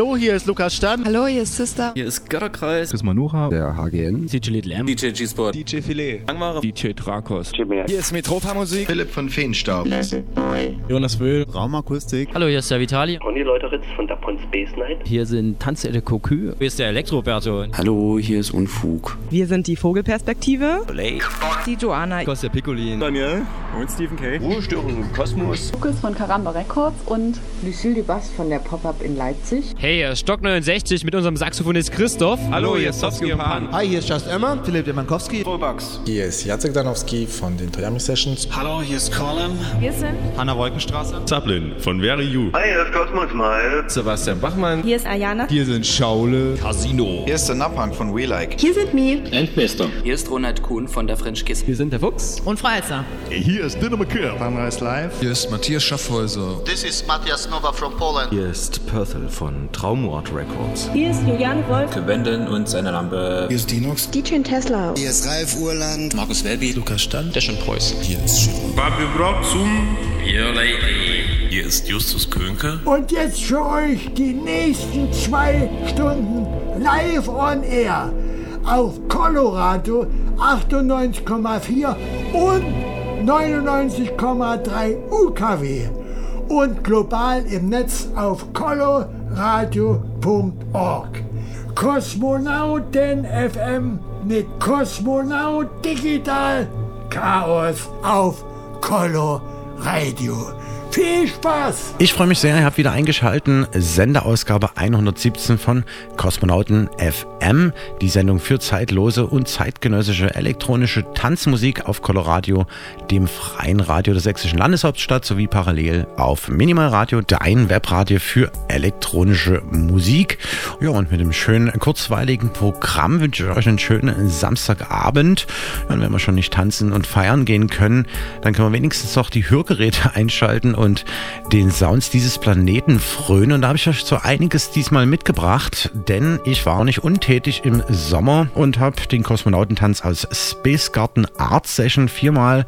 Hallo, hier ist Lukas Stern. Hallo, hier ist Sister. Hier ist Götterkreis. Chris Manuha. Der HGN. DJ Little M. DJ G-Sport. DJ Filet. Angmare. DJ Drakos. Hier ist Metropa Musik. Philipp von Feenstaub. Jonas Wöhl. Raumakustik. Hallo, hier ist der Vitali. Ronny Leuteritz von Dapon Space Night. Hier sind Tanze de Cocu. Hier ist der Elektroberto. Hallo, hier ist Unfug. Wir sind die Vogelperspektive. Blake. Die Joanna. Kostja Piccolin. Daniel. Und Stephen K. Ruhestörung im Kosmos. Lukas von Karamba Records und Lucille Dubas von der Pop-Up in Leipzig. Hey, hier ist Stock 69 mit unserem Saxophonist Christoph. Hallo, hier ist Sofsky und Pan. Hi, hier ist Just Emma, Philipp Demankowski. Vollbugs. Hier ist Jacek Danowski von den Toyami Sessions. Hallo, hier ist Colin. wir sind Hanna Wolkenstraße. Zaplin von Very You. Hi, hier ist Cosmos Mal. Sebastian Bachmann. Hier ist Ayana. Hier sind Schaule. Casino. Hier ist der Napang von We Like. Hier sind Mi. Endbester. Hier ist Ronald Kuhn von der French Kiss. Wir sind der Fuchs. Und Freizer. Hier ist Dinner McKill. Sunrise Live. Hier ist Matthias Schaffhäuser. This is Matthias Nova from Poland. Hier ist Perthel von Traumwort Records. Hier ist Juliane Wolf. Wenden und seine Lampe. Hier ist Dinox. DJ Tesla. Hier ist Ralf Urland. Markus Welby. Lukas Stand. Der schon Preuß. Hier ist Schiller. Fabio Brotzum. Your Lady. Hier ist Justus Könke. Und jetzt für euch die nächsten zwei Stunden live on air auf Colorado 98,4 und 99,3 UKW und global im Netz auf coloradio.org. Kosmonauten FM mit Kosmonaut Digital Chaos auf Color Radio. Viel Spaß! Ich freue mich sehr, ihr habt wieder eingeschalten. Senderausgabe 117 von Kosmonauten FM. Die Sendung für zeitlose und zeitgenössische elektronische Tanzmusik auf Coloradio, dem freien Radio der sächsischen Landeshauptstadt, sowie parallel auf Minimal Radio, dein Webradio für elektronische Musik. Ja, und mit dem schönen, kurzweiligen Programm wünsche ich euch einen schönen Samstagabend. Und wenn wir schon nicht tanzen und feiern gehen können, dann können wir wenigstens noch die Hörgeräte einschalten und den Sounds dieses Planeten frönen. Und da habe ich euch so einiges diesmal mitgebracht, denn ich war nicht untätig im Sommer und habe den Kosmonautentanz aus Space Garden Art Session viermal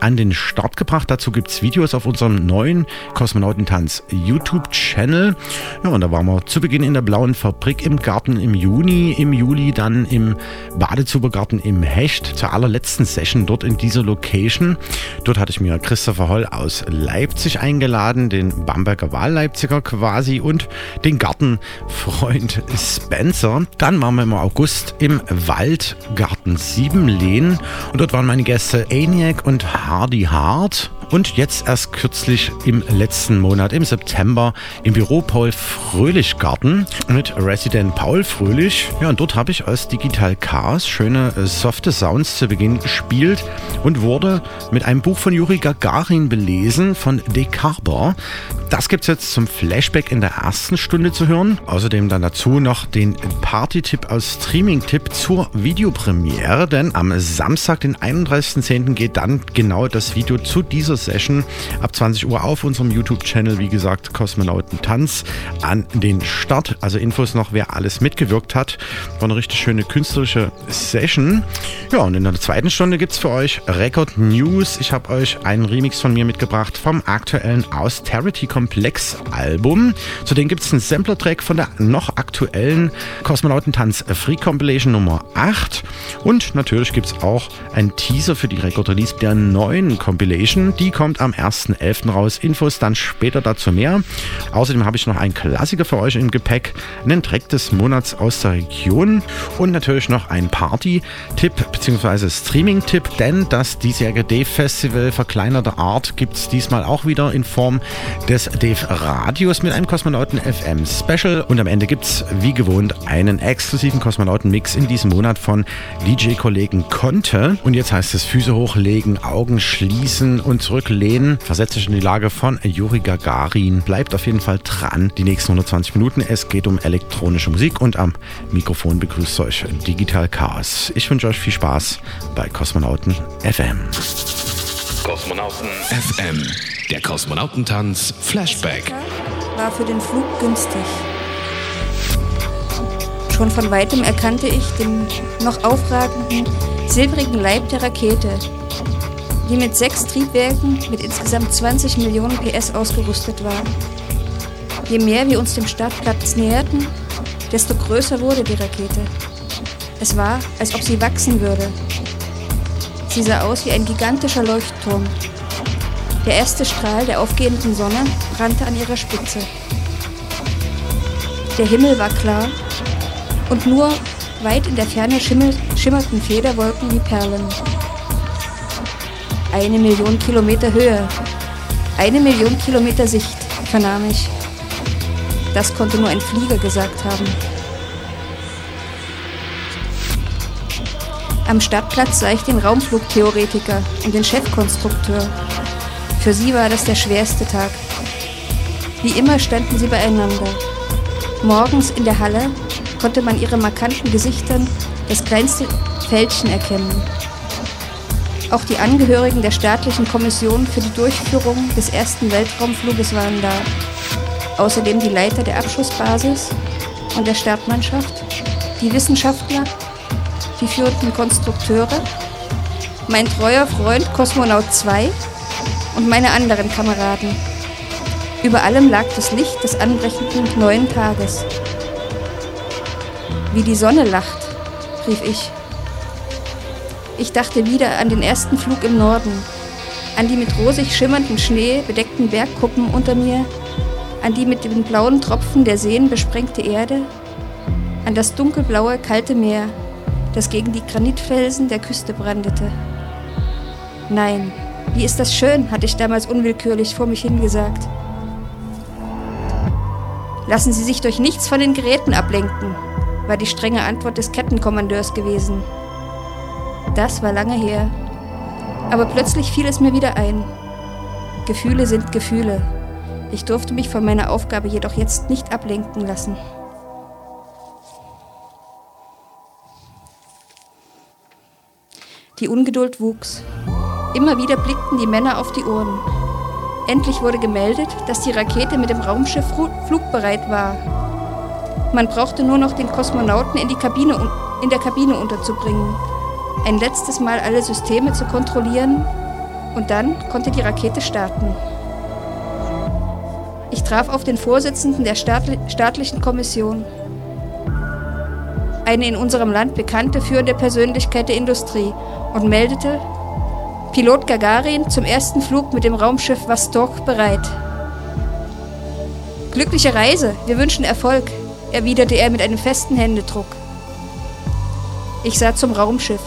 an den Start gebracht. Dazu gibt es Videos auf unserem neuen Kosmonautentanz YouTube-Channel. Ja, und da waren wir zu Beginn in der Blauen Fabrik im Garten im Juni, im Juli dann im Badezubergarten im Hecht, zur allerletzten Session dort in dieser Location. Dort hatte ich mir Christopher Holl aus Leipzig eingeladen, den Bamberger Wahlleipziger quasi und den Gartenfreund Spencer. Dann waren wir im August im Waldgarten Siebenlehn und dort waren meine Gäste ENIAC und Hardy Hart. Und jetzt erst kürzlich im letzten Monat, im September, im Büro Paul Fröhlich Garten mit Resident Paul Fröhlich. Ja, und dort habe ich als Digital Chaos schöne äh, softe Sounds zu Beginn gespielt und wurde mit einem Buch von Juri Gagarin belesen von Decarber. Das gibt's jetzt zum Flashback in der ersten Stunde zu hören. Außerdem dann dazu noch den Party-Tipp aus Streaming-Tipp zur Videopremiere, denn am Samstag, den 31.10. geht dann genau das Video zu dieser Session ab 20 Uhr auf unserem YouTube-Channel, wie gesagt, Kosmonauten Tanz an den Start. Also Infos noch, wer alles mitgewirkt hat. War eine richtig schöne künstlerische Session. Ja, und in der zweiten Stunde gibt's für euch Record News. Ich habe euch einen Remix von mir mitgebracht vom aktuellen Austerity Komplex Album. Zudem gibt's einen Sampler-Track von der noch aktuellen Kosmonauten Tanz Free Compilation Nummer 8. Und natürlich gibt's auch einen Teaser für die Record Release der neuen Compilation. Die kommt am 1.11. raus. Infos dann später dazu mehr. Außerdem habe ich noch einen Klassiker für euch im Gepäck, einen Track des Monats aus der Region und natürlich noch einen Party-Tipp bzw. Streaming-Tipp, denn das diesjährige Dave Festival verkleinerter Art gibt es diesmal auch wieder in Form des Dave Radios mit einem Kosmonauten FM Special und am Ende gibt es wie gewohnt einen exklusiven Kosmonauten-Mix in diesem Monat von DJ-Kollegen Conte und jetzt heißt es Füße hochlegen, Augen schließen und zurücklehnen. Versetze dich in die Lage von Juri Gagarin. Bleibt auf jeden Fall dran. Die nächsten 120 Minuten. Es geht um elektronische Musik und am Mikrofon begrüßt euch Digital Chaos. Ich wünsche euch viel Spaß bei Kosmonauten FM. Kosmonauten FM. Der Kosmonautentanz Flashback. War für den Flug günstig. Schon von weitem erkannte ich den noch aufragenden, silbrigen Leib der Rakete, die mit sechs Triebwerken mit insgesamt 20 Millionen PS ausgerüstet war. Je mehr wir uns dem Startplatz näherten, desto größer wurde die Rakete. Es war, als ob sie wachsen würde. Sie sah aus wie ein gigantischer Leuchtturm. Der erste Strahl der aufgehenden Sonne brannte an ihrer Spitze. Der Himmel war klar und nur weit in der Ferne schimmerten Federwolken wie Perlen. Eine Million Kilometer Höhe, eine Million Kilometer Sicht, vernahm ich. Das konnte nur ein Flieger gesagt haben. Am Stadtplatz sah ich den Raumflugtheoretiker und den Chefkonstrukteur. Für sie war das der schwerste Tag. Wie immer standen sie beieinander. Morgens in der Halle konnte man ihre markanten Gesichtern das kleinste Fältchen erkennen. Auch die Angehörigen der staatlichen Kommission für die Durchführung des ersten Weltraumfluges waren da. Außerdem die Leiter der Abschussbasis und der Startmannschaft, die Wissenschaftler, die führenden Konstrukteure, mein treuer Freund Kosmonaut 2 und meine anderen Kameraden. Über allem lag das Licht des anbrechenden neuen Tages. Wie die Sonne lacht, rief ich. Ich dachte wieder an den ersten Flug im Norden, an die mit rosig schimmernden Schnee bedeckten Bergkuppen unter mir, an die mit den blauen Tropfen der Seen besprengte Erde, an das dunkelblaue, kalte Meer, das gegen die Granitfelsen der Küste brandete. Nein, wie ist das schön, hatte ich damals unwillkürlich vor mich hingesagt. Lassen Sie sich durch nichts von den Geräten ablenken, war die strenge Antwort des Kettenkommandeurs gewesen. Das war lange her. Aber plötzlich fiel es mir wieder ein. Gefühle sind Gefühle. Ich durfte mich von meiner Aufgabe jedoch jetzt nicht ablenken lassen. Die Ungeduld wuchs. Immer wieder blickten die Männer auf die Uhren. Endlich wurde gemeldet, dass die Rakete mit dem Raumschiff flugbereit war. Man brauchte nur noch den Kosmonauten in, Kabine, in der Kabine unterzubringen, ein letztes Mal alle Systeme zu kontrollieren und dann konnte die Rakete starten. Ich traf auf den Vorsitzenden der staatlichen Kommission, eine in unserem Land bekannte führende Persönlichkeit der Industrie, und meldete, Pilot Gagarin zum ersten Flug mit dem Raumschiff Vostok bereit. Glückliche Reise, wir wünschen Erfolg, erwiderte er mit einem festen Händedruck. Ich sah zum Raumschiff,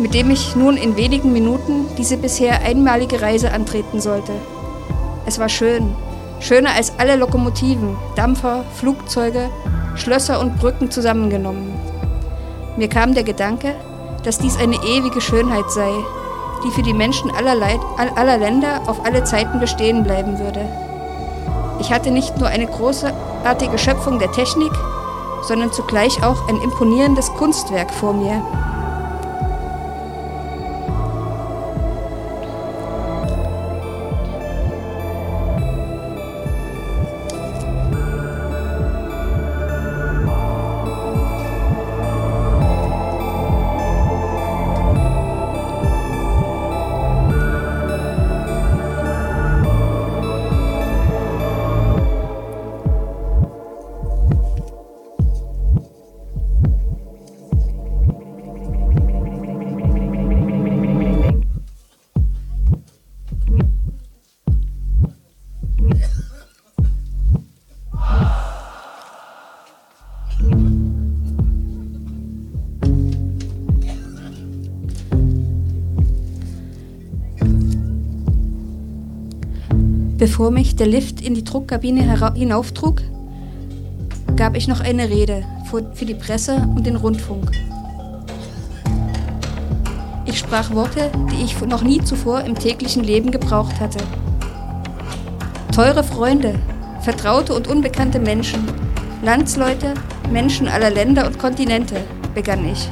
mit dem ich nun in wenigen Minuten diese bisher einmalige Reise antreten sollte. Es war schön, schöner als alle Lokomotiven, Dampfer, Flugzeuge, Schlösser und Brücken zusammengenommen. Mir kam der Gedanke, dass dies eine ewige Schönheit sei, die für die Menschen aller, Leid, aller Länder auf alle Zeiten bestehen bleiben würde. Ich hatte nicht nur eine großartige Schöpfung der Technik, sondern zugleich auch ein imponierendes Kunstwerk vor mir. Bevor mich der Lift in die Druckkabine hinauftrug, gab ich noch eine Rede für die Presse und den Rundfunk. Ich sprach Worte, die ich noch nie zuvor im täglichen Leben gebraucht hatte. Teure Freunde, vertraute und unbekannte Menschen, Landsleute, Menschen aller Länder und Kontinente, begann ich.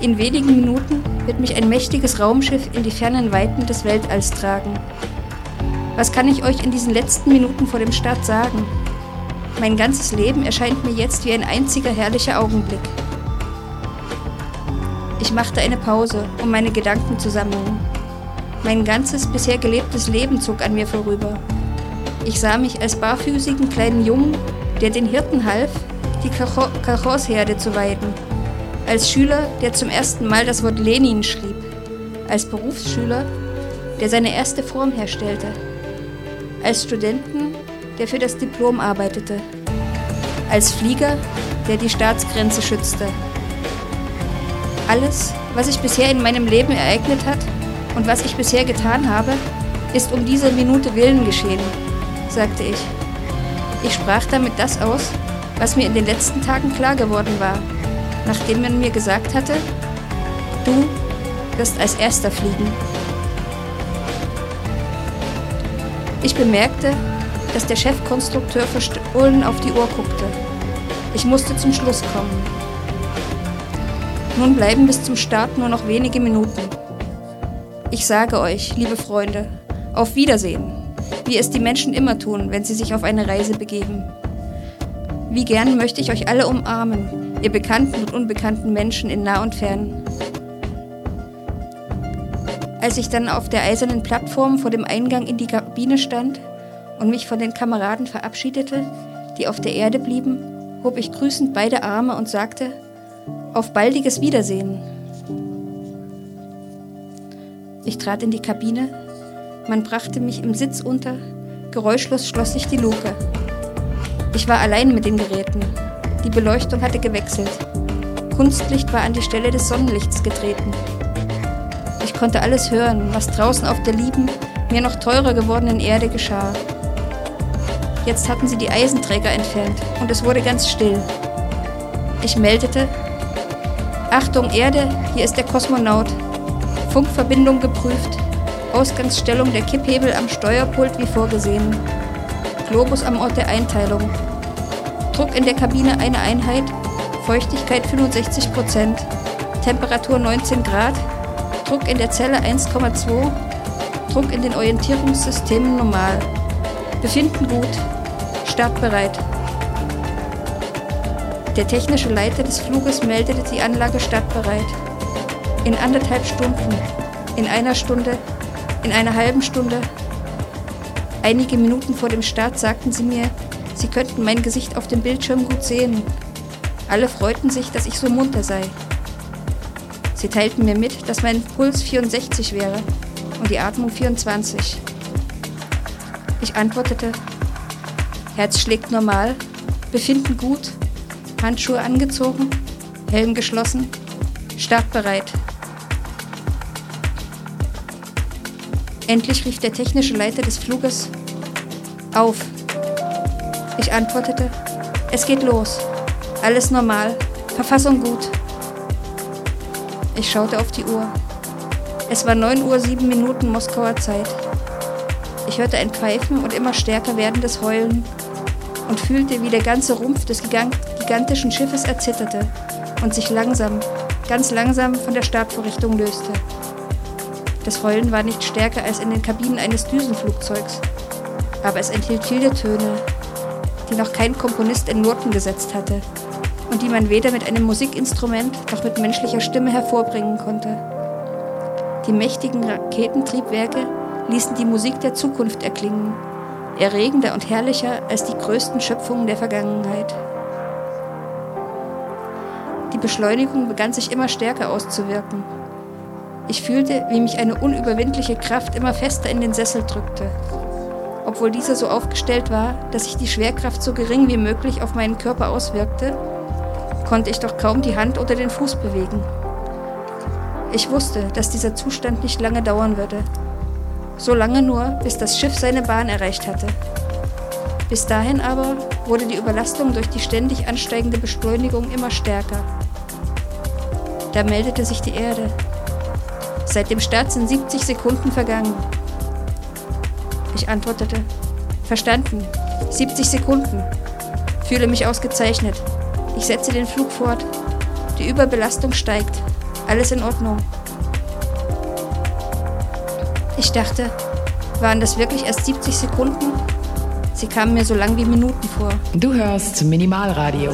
In wenigen Minuten wird mich ein mächtiges Raumschiff in die fernen Weiten des Weltalls tragen. Was kann ich euch in diesen letzten Minuten vor dem Start sagen? Mein ganzes Leben erscheint mir jetzt wie ein einziger herrlicher Augenblick. Ich machte eine Pause, um meine Gedanken zu sammeln. Mein ganzes bisher gelebtes Leben zog an mir vorüber. Ich sah mich als barfüßigen kleinen Jungen, der den Hirten half, die Kachosherde zu weiden. Als Schüler, der zum ersten Mal das Wort Lenin schrieb. Als Berufsschüler, der seine erste Form herstellte. Als Studenten, der für das Diplom arbeitete. Als Flieger, der die Staatsgrenze schützte. Alles, was sich bisher in meinem Leben ereignet hat und was ich bisher getan habe, ist um diese Minute willen geschehen, sagte ich. Ich sprach damit das aus, was mir in den letzten Tagen klar geworden war, nachdem man mir gesagt hatte, du wirst als erster fliegen. Ich bemerkte, dass der Chefkonstrukteur verstohlen auf die Uhr guckte. Ich musste zum Schluss kommen. Nun bleiben bis zum Start nur noch wenige Minuten. Ich sage euch, liebe Freunde, auf Wiedersehen, wie es die Menschen immer tun, wenn sie sich auf eine Reise begeben. Wie gern möchte ich euch alle umarmen, ihr bekannten und unbekannten Menschen in nah und fern. Als ich dann auf der eisernen Plattform vor dem Eingang in die Kabine stand und mich von den Kameraden verabschiedete, die auf der Erde blieben, hob ich grüßend beide Arme und sagte, auf baldiges Wiedersehen. Ich trat in die Kabine, man brachte mich im Sitz unter, geräuschlos schloss sich die Luke. Ich war allein mit den Geräten. Die Beleuchtung hatte gewechselt. Kunstlicht war an die Stelle des Sonnenlichts getreten. Konnte alles hören, was draußen auf der lieben, mir noch teurer gewordenen Erde geschah. Jetzt hatten sie die Eisenträger entfernt und es wurde ganz still. Ich meldete, Achtung Erde, hier ist der Kosmonaut. Funkverbindung geprüft. Ausgangsstellung der Kipphebel am Steuerpult wie vorgesehen. Globus am Ort der Einteilung. Druck in der Kabine eine Einheit. Feuchtigkeit 65 Prozent. Temperatur 19 Grad. Druck in der Zelle 1,2. Druck in den Orientierungssystemen normal. Befinden gut. Startbereit. Der technische Leiter des Fluges meldete die Anlage startbereit. In anderthalb Stunden, in einer Stunde, in einer halben Stunde. Einige Minuten vor dem Start sagten sie mir, sie könnten mein Gesicht auf dem Bildschirm gut sehen. Alle freuten sich, dass ich so munter sei. Sie teilten mir mit, dass mein Puls 64 wäre und die Atmung 24. Ich antwortete, Herz schlägt normal, Befinden gut, Handschuhe angezogen, Helm geschlossen, startbereit. Endlich rief der technische Leiter des Fluges auf. Ich antwortete, es geht los. Alles normal. Verfassung gut. Ich schaute auf die Uhr. Es war 9 Uhr 7 Minuten Moskauer Zeit. Ich hörte ein Pfeifen und immer stärker werdendes Heulen und fühlte, wie der ganze Rumpf des gigantischen Schiffes erzitterte und sich langsam, ganz langsam von der Startvorrichtung löste. Das Heulen war nicht stärker als in den Kabinen eines Düsenflugzeugs, aber es enthielt viele Töne, die noch kein Komponist in Noten gesetzt hatte und die man weder mit einem Musikinstrument noch mit menschlicher Stimme hervorbringen konnte. Die mächtigen Raketentriebwerke ließen die Musik der Zukunft erklingen, erregender und herrlicher als die größten Schöpfungen der Vergangenheit. Die Beschleunigung begann sich immer stärker auszuwirken. Ich fühlte, wie mich eine unüberwindliche Kraft immer fester in den Sessel drückte. Obwohl dieser so aufgestellt war, dass sich die Schwerkraft so gering wie möglich auf meinen Körper auswirkte, konnte ich doch kaum die Hand oder den Fuß bewegen. Ich wusste, dass dieser Zustand nicht lange dauern würde. So lange nur, bis das Schiff seine Bahn erreicht hatte. Bis dahin aber wurde die Überlastung durch die ständig ansteigende Beschleunigung immer stärker. Da meldete sich die Erde. Seit dem Start sind 70 Sekunden vergangen. Ich antwortete, verstanden, 70 Sekunden. Fühle mich ausgezeichnet. Ich setze den Flug fort. Die Überbelastung steigt. Alles in Ordnung. Ich dachte, waren das wirklich erst 70 Sekunden? Sie kamen mir so lang wie Minuten vor. Du hörst Minimalradio.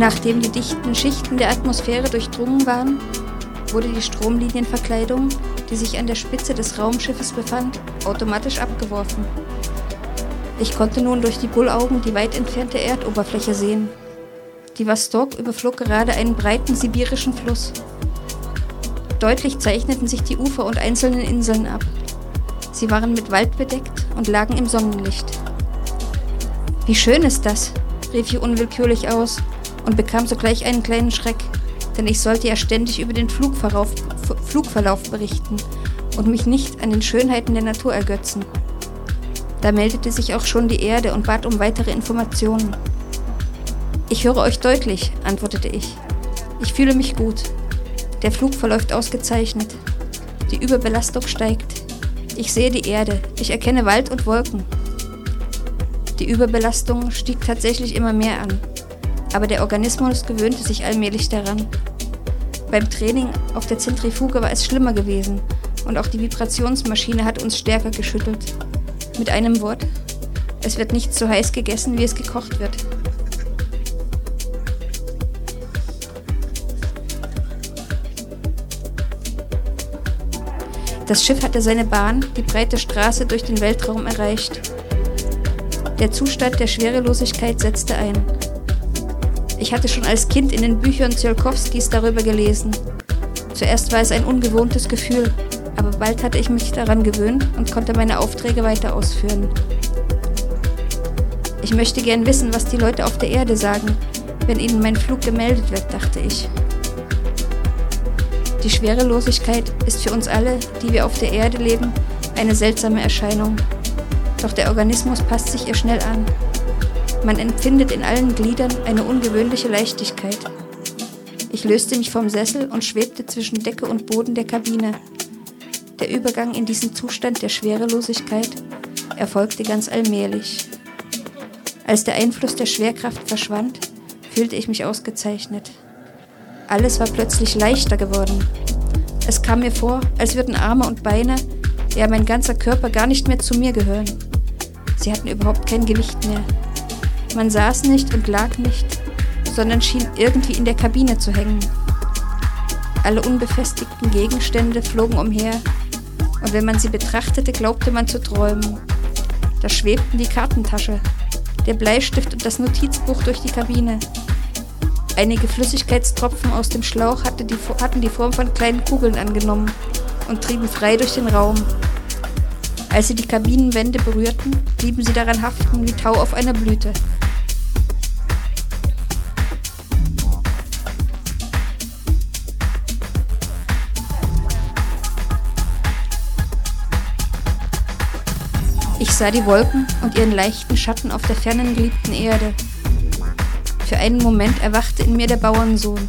Nachdem die dichten Schichten der Atmosphäre durchdrungen waren, wurde die Stromlinienverkleidung, die sich an der Spitze des Raumschiffes befand, automatisch abgeworfen. Ich konnte nun durch die Bullaugen die weit entfernte Erdoberfläche sehen. Die Vostok überflog gerade einen breiten sibirischen Fluss. Deutlich zeichneten sich die Ufer und einzelnen Inseln ab. Sie waren mit Wald bedeckt und lagen im Sonnenlicht. Wie schön ist das, rief ich unwillkürlich aus und bekam sogleich einen kleinen Schreck, denn ich sollte ja ständig über den Flugverlauf, Flugverlauf berichten und mich nicht an den Schönheiten der Natur ergötzen. Da meldete sich auch schon die Erde und bat um weitere Informationen. Ich höre euch deutlich, antwortete ich. Ich fühle mich gut. Der Flug verläuft ausgezeichnet. Die Überbelastung steigt. Ich sehe die Erde. Ich erkenne Wald und Wolken. Die Überbelastung stieg tatsächlich immer mehr an. Aber der Organismus gewöhnte sich allmählich daran. Beim Training auf der Zentrifuge war es schlimmer gewesen und auch die Vibrationsmaschine hat uns stärker geschüttelt. Mit einem Wort, es wird nicht so heiß gegessen, wie es gekocht wird. Das Schiff hatte seine Bahn, die breite Straße durch den Weltraum erreicht. Der Zustand der Schwerelosigkeit setzte ein. Ich hatte schon als Kind in den Büchern Tsiolkovskis darüber gelesen. Zuerst war es ein ungewohntes Gefühl, aber bald hatte ich mich daran gewöhnt und konnte meine Aufträge weiter ausführen. Ich möchte gern wissen, was die Leute auf der Erde sagen, wenn ihnen mein Flug gemeldet wird, dachte ich. Die Schwerelosigkeit ist für uns alle, die wir auf der Erde leben, eine seltsame Erscheinung. Doch der Organismus passt sich ihr schnell an. Man empfindet in allen Gliedern eine ungewöhnliche Leichtigkeit. Ich löste mich vom Sessel und schwebte zwischen Decke und Boden der Kabine. Der Übergang in diesen Zustand der Schwerelosigkeit erfolgte ganz allmählich. Als der Einfluss der Schwerkraft verschwand, fühlte ich mich ausgezeichnet. Alles war plötzlich leichter geworden. Es kam mir vor, als würden Arme und Beine, ja mein ganzer Körper gar nicht mehr zu mir gehören. Sie hatten überhaupt kein Gewicht mehr. Man saß nicht und lag nicht, sondern schien irgendwie in der Kabine zu hängen. Alle unbefestigten Gegenstände flogen umher, und wenn man sie betrachtete, glaubte man zu träumen. Da schwebten die Kartentasche, der Bleistift und das Notizbuch durch die Kabine. Einige Flüssigkeitstropfen aus dem Schlauch hatte die, hatten die Form von kleinen Kugeln angenommen und trieben frei durch den Raum. Als sie die Kabinenwände berührten, blieben sie daran haften wie Tau auf einer Blüte. Sah die Wolken und ihren leichten Schatten auf der fernen geliebten Erde. Für einen Moment erwachte in mir der Bauernsohn.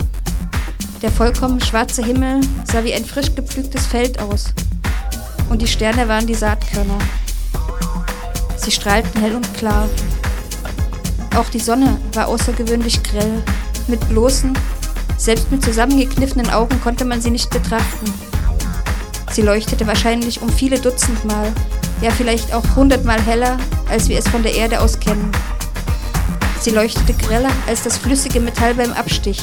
Der vollkommen schwarze Himmel sah wie ein frisch gepflügtes Feld aus. Und die Sterne waren die Saatkörner. Sie strahlten hell und klar. Auch die Sonne war außergewöhnlich grell. Mit bloßen, selbst mit zusammengekniffenen Augen konnte man sie nicht betrachten. Sie leuchtete wahrscheinlich um viele Dutzend Mal, ja vielleicht auch hundertmal heller, als wir es von der Erde aus kennen. Sie leuchtete greller als das flüssige Metall beim Abstich,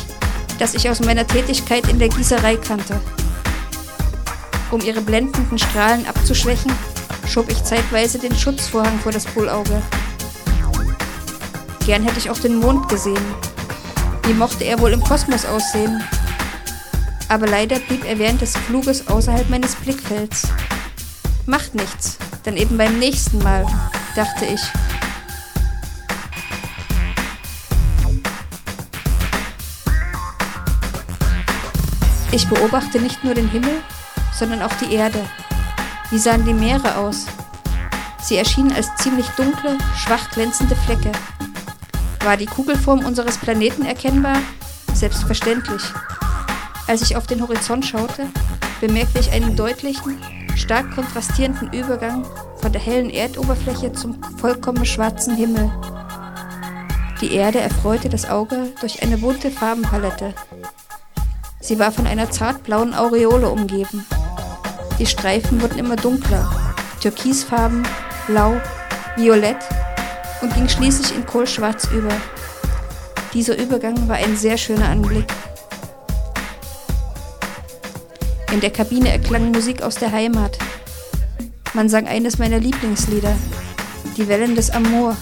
das ich aus meiner Tätigkeit in der Gießerei kannte. Um ihre blendenden Strahlen abzuschwächen, schob ich zeitweise den Schutzvorhang vor das Bullauge. Gern hätte ich auch den Mond gesehen. Wie mochte er wohl im Kosmos aussehen? Aber leider blieb er während des Fluges außerhalb meines Blickfelds. Macht nichts, dann eben beim nächsten Mal, dachte ich Ich beobachte nicht nur den Himmel, sondern auch die Erde. Wie sahen die Meere aus? Sie erschienen als ziemlich dunkle, schwach glänzende Flecke. War die Kugelform unseres Planeten erkennbar? Selbstverständlich. Als ich auf den Horizont schaute, bemerkte ich einen deutlichen, stark kontrastierenden Übergang von der hellen Erdoberfläche zum vollkommen schwarzen Himmel. Die Erde erfreute das Auge durch eine bunte Farbenpalette, Sie war von einer zartblauen Aureole umgeben. Die Streifen wurden immer dunkler, türkisfarben, blau, violett und ging schließlich in kohlschwarz über. Dieser Übergang war ein sehr schöner Anblick. In der Kabine erklang Musik aus der Heimat. Man sang eines meiner Lieblingslieder, Die Wellen des Amor.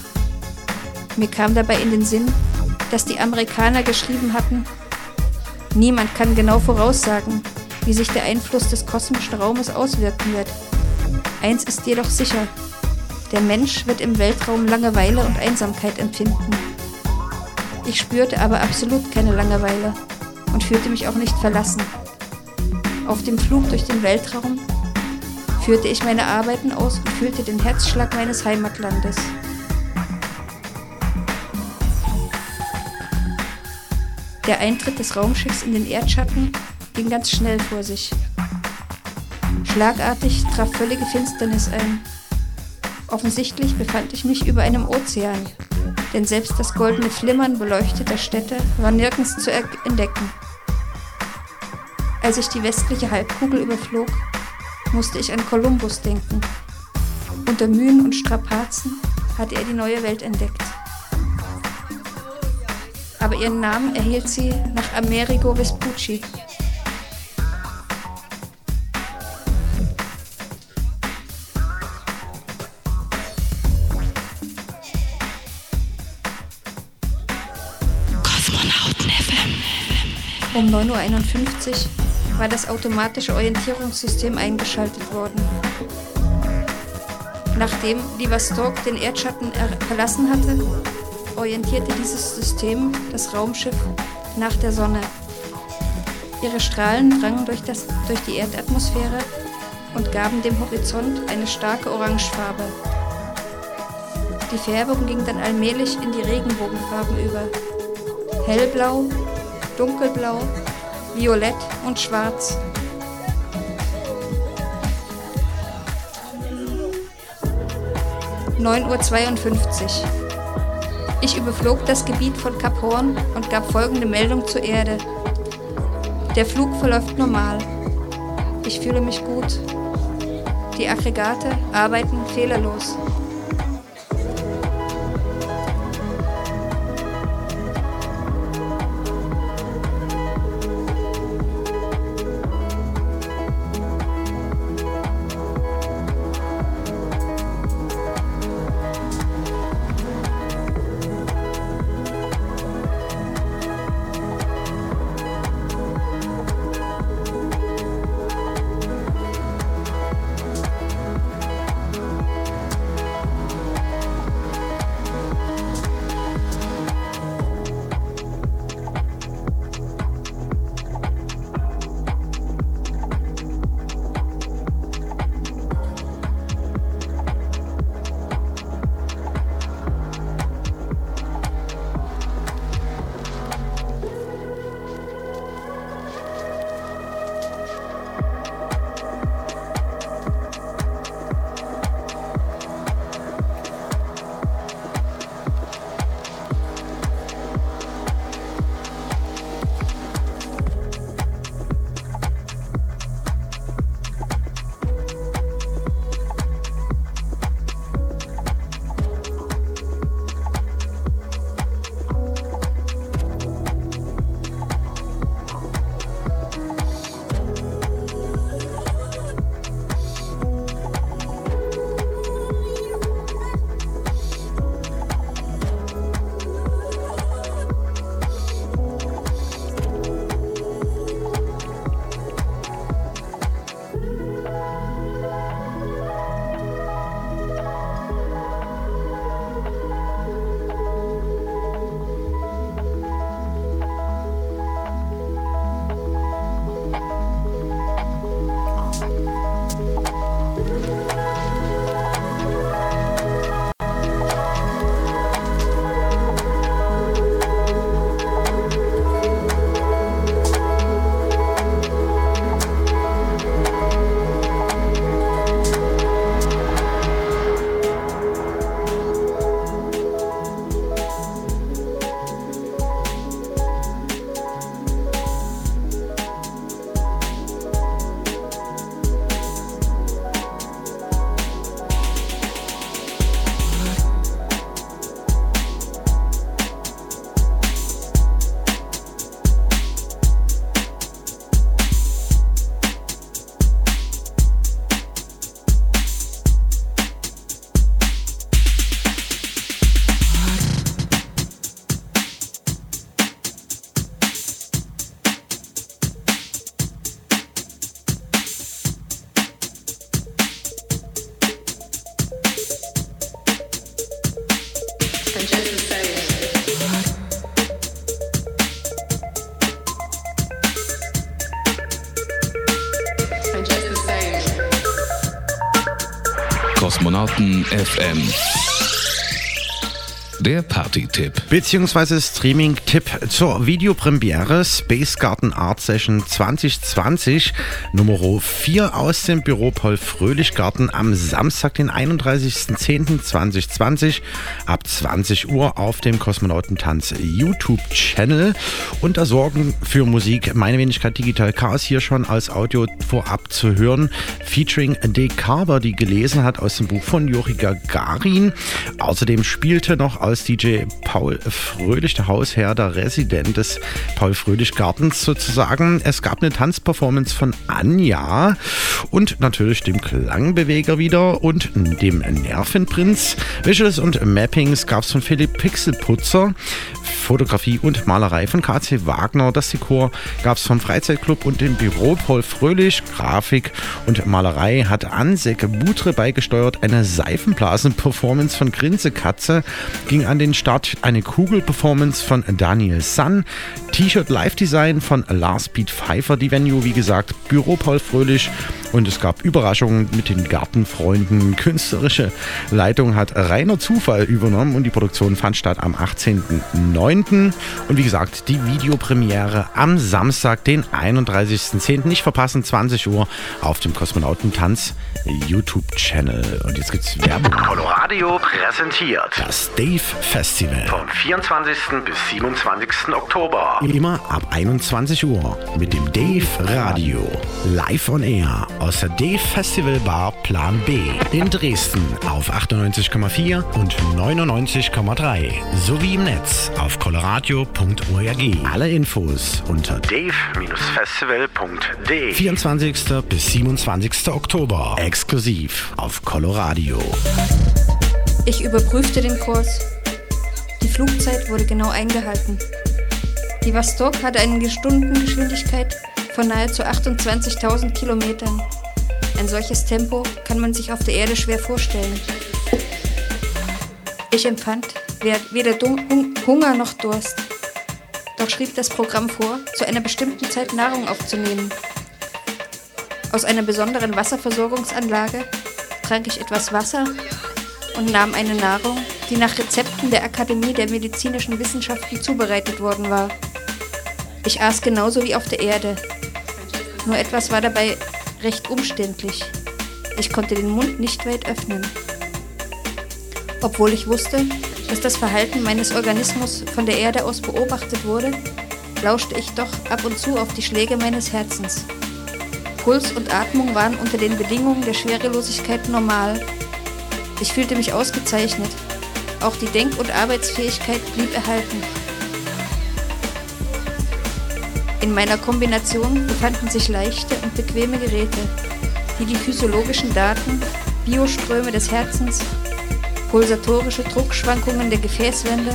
Mir kam dabei in den Sinn, dass die Amerikaner geschrieben hatten, niemand kann genau voraussagen, wie sich der Einfluss des kosmischen Raumes auswirken wird. Eins ist jedoch sicher, der Mensch wird im Weltraum Langeweile und Einsamkeit empfinden. Ich spürte aber absolut keine Langeweile und fühlte mich auch nicht verlassen. Auf dem Flug durch den Weltraum führte ich meine Arbeiten aus und fühlte den Herzschlag meines Heimatlandes. Der Eintritt des Raumschiffs in den Erdschatten ging ganz schnell vor sich. Schlagartig traf völlige Finsternis ein. Offensichtlich befand ich mich über einem Ozean, denn selbst das goldene Flimmern beleuchteter Städte war nirgends zu entdecken. Als ich die westliche Halbkugel überflog, musste ich an Kolumbus denken. Unter Mühen und Strapazen hatte er die neue Welt entdeckt. Aber ihren Namen erhielt sie nach Amerigo Vespucci. Kosmonauten FM. Um 9.51 Uhr war das automatische Orientierungssystem eingeschaltet worden. Nachdem die Vostok den Erdschatten verlassen hatte, orientierte dieses System das Raumschiff nach der Sonne. Ihre Strahlen drangen durch, das, durch die Erdatmosphäre und gaben dem Horizont eine starke Orangefarbe. Die Färbung ging dann allmählich in die Regenbogenfarben über. Hellblau, dunkelblau, violett und schwarz. Neun Uhr. zweiundfünfzig. Ich überflog das Gebiet von Kap Horn und gab folgende Meldung zur Erde. Der Flug verläuft normal. Ich fühle mich gut. Die Aggregate arbeiten fehlerlos. Kosmonauten FM. Der Party-Tipp. Beziehungsweise Streaming-Tipp zur Videopremiere Space Garden Art Session 2020 Nummer 4 aus dem Büro Paul Fröhlich Garten am Samstag, den 31.10.2020 ab 20 Uhr auf dem Kosmonautentanz YouTube-Channel. Und da sorgen für Musik meine Wenigkeit Digital Chaos hier schon als Audio vorab zu hören, featuring De Carver, die gelesen hat aus dem Buch von Juri Gagarin. Außerdem spielte noch als DJ Paul Fröhlich, der Hausherr, der Resident des Paul Fröhlich Gartens sozusagen. Es gab eine Tanzperformance von Anja und natürlich dem Klangbeweger wieder und dem Nervenprinz. Visuals und Mappings gab es von Philipp Pixelputzer. Fotografie und Malerei von KC Wagner. Das Dekor gab es vom Freizeitclub und dem Büro Paul Fröhlich. Grafik und Malerei hat Ansek Butre beigesteuert. Eine Seifenblasen-Performance von Grinse Katze ging an den Start. Eine Kugel-Performance von Daniel Sun. T-Shirt Live-Design von Lars Beat Pfeiffer. Die Venue, wie gesagt, Büro Paul Fröhlich. Und es gab Überraschungen mit den Gartenfreunden. Künstlerische Leitung hat Rainer Zufall übernommen und die Produktion fand statt am 18.09. Und wie gesagt, die Videopremiere am Samstag, den 31.10. Nicht verpassen, 20 Uhr auf dem Kosmonautentanz YouTube-Channel. Und jetzt gibt's Werbung. Coloradio präsentiert das Dave Festival vom 24. bis 27. Oktober. Immer ab 21 Uhr mit dem Dave Radio. Live on Air aus der Dave Festival Bar Plan B in Dresden auf 98,4 und 99,3 sowie im Netz auf coloradio.org. Alle Infos unter dave-festival.de 24. bis 27. Oktober exklusiv auf Coloradio. Ich überprüfte den Kurs. Die Flugzeit wurde genau eingehalten. Die Vostok hatte eine Stundengeschwindigkeit von nahezu 28.000 Kilometern. Ein solches Tempo kann man sich auf der Erde schwer vorstellen. Ich empfand weder Hunger noch Durst. Doch schrieb das Programm vor, zu einer bestimmten Zeit Nahrung aufzunehmen. Aus einer besonderen Wasserversorgungsanlage trank ich etwas Wasser und nahm eine Nahrung, die nach Rezepten der Akademie der medizinischen Wissenschaften zubereitet worden war. Ich aß genauso wie auf der Erde. Nur etwas war dabei recht umständlich. Ich konnte den Mund nicht weit öffnen. Obwohl ich wusste, dass das Verhalten meines Organismus von der Erde aus beobachtet wurde, lauschte ich doch ab und zu auf die Schläge meines Herzens. Puls und Atmung waren unter den Bedingungen der Schwerelosigkeit normal. Ich fühlte mich ausgezeichnet. Auch die Denk- und Arbeitsfähigkeit blieb erhalten. In meiner Kombination befanden sich leichte und bequeme Geräte, die die physiologischen Daten, Bioströme des Herzens, pulsatorische Druckschwankungen der Gefäßwände,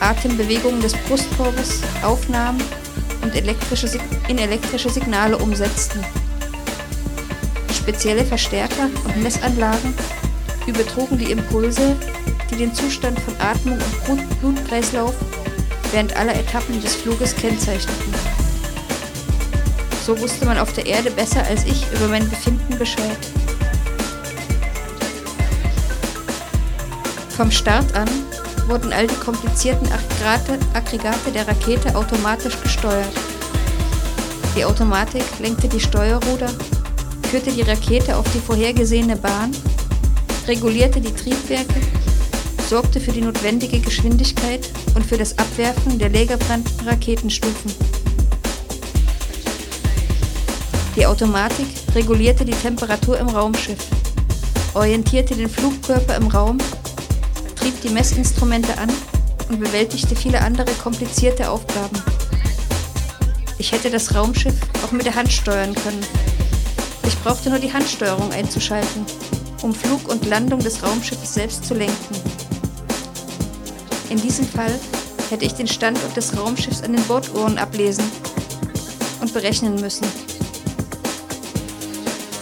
Atembewegungen des Brustkorbes aufnahmen und elektrische, in elektrische Signale umsetzten. Spezielle Verstärker und Messanlagen übertrugen die Impulse, die den Zustand von Atmung und Blutkreislauf während aller Etappen des Fluges kennzeichneten. So wusste man auf der Erde besser als ich über mein Befinden Bescheid. Vom Start an wurden all die komplizierten Aggregate, der Rakete automatisch gesteuert. Die Automatik lenkte die Steuerruder, führte die Rakete auf die vorhergesehene Bahn, regulierte die Triebwerke, sorgte für die notwendige Geschwindigkeit und für das Abwerfen der legerbrannten Raketenstufen. Die Automatik regulierte die Temperatur im Raumschiff, orientierte den Flugkörper im Raum, trieb die Messinstrumente an und bewältigte viele andere komplizierte Aufgaben. Ich hätte das Raumschiff auch mit der Hand steuern können. Ich brauchte nur die Handsteuerung einzuschalten, um Flug und Landung des Raumschiffes selbst zu lenken. In diesem Fall hätte ich den Standort des Raumschiffs an den Borduhren ablesen und berechnen müssen.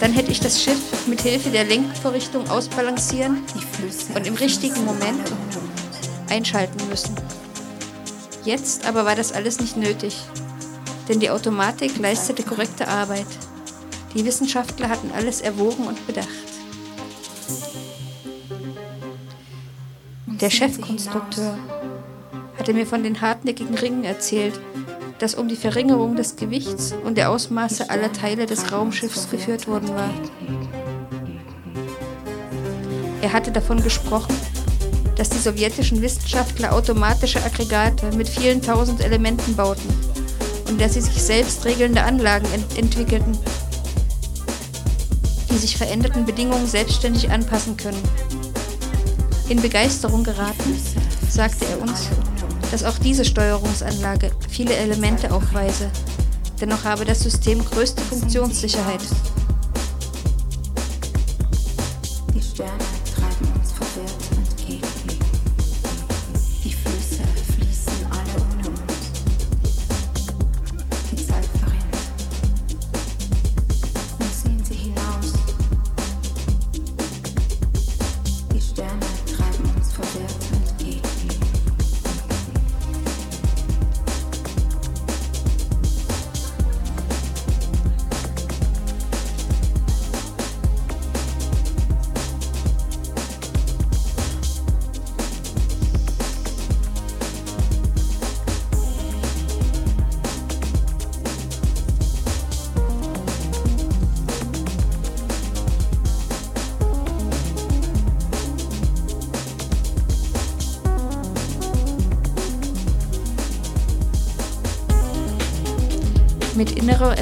Dann hätte ich das Schiff mit Hilfe der Lenkvorrichtung ausbalancieren und im richtigen Moment einschalten müssen. Jetzt aber war das alles nicht nötig, denn die Automatik leistete korrekte Arbeit. Die Wissenschaftler hatten alles erwogen und bedacht. Der Chefkonstrukteur hatte mir von den hartnäckigen Ringen erzählt, das um die Verringerung des Gewichts und der Ausmaße aller Teile des Raumschiffs geführt worden war. Er hatte davon gesprochen, dass die sowjetischen Wissenschaftler automatische Aggregate mit vielen tausend Elementen bauten und dass sie sich selbst regelnde Anlagen ent entwickelten, die sich veränderten Bedingungen selbstständig anpassen können. In Begeisterung geraten, sagte er uns, dass auch diese Steuerungsanlage viele Elemente aufweise. Dennoch habe das System größte Funktionssicherheit.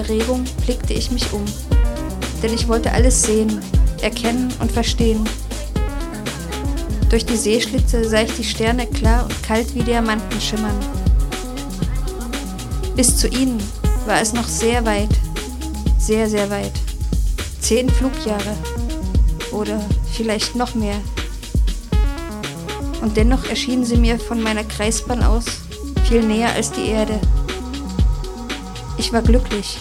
Erregung blickte ich mich um, denn ich wollte alles sehen, erkennen und verstehen. Durch die Seeschlitze sah ich die Sterne klar und kalt wie Diamanten schimmern. Bis zu ihnen war es noch sehr weit, sehr, sehr weit. Zehn Flugjahre oder vielleicht noch mehr. Und dennoch erschienen sie mir von meiner Kreisbahn aus viel näher als die Erde. Ich war glücklich.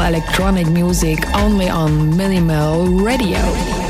Electronic music only on Minimal Radio.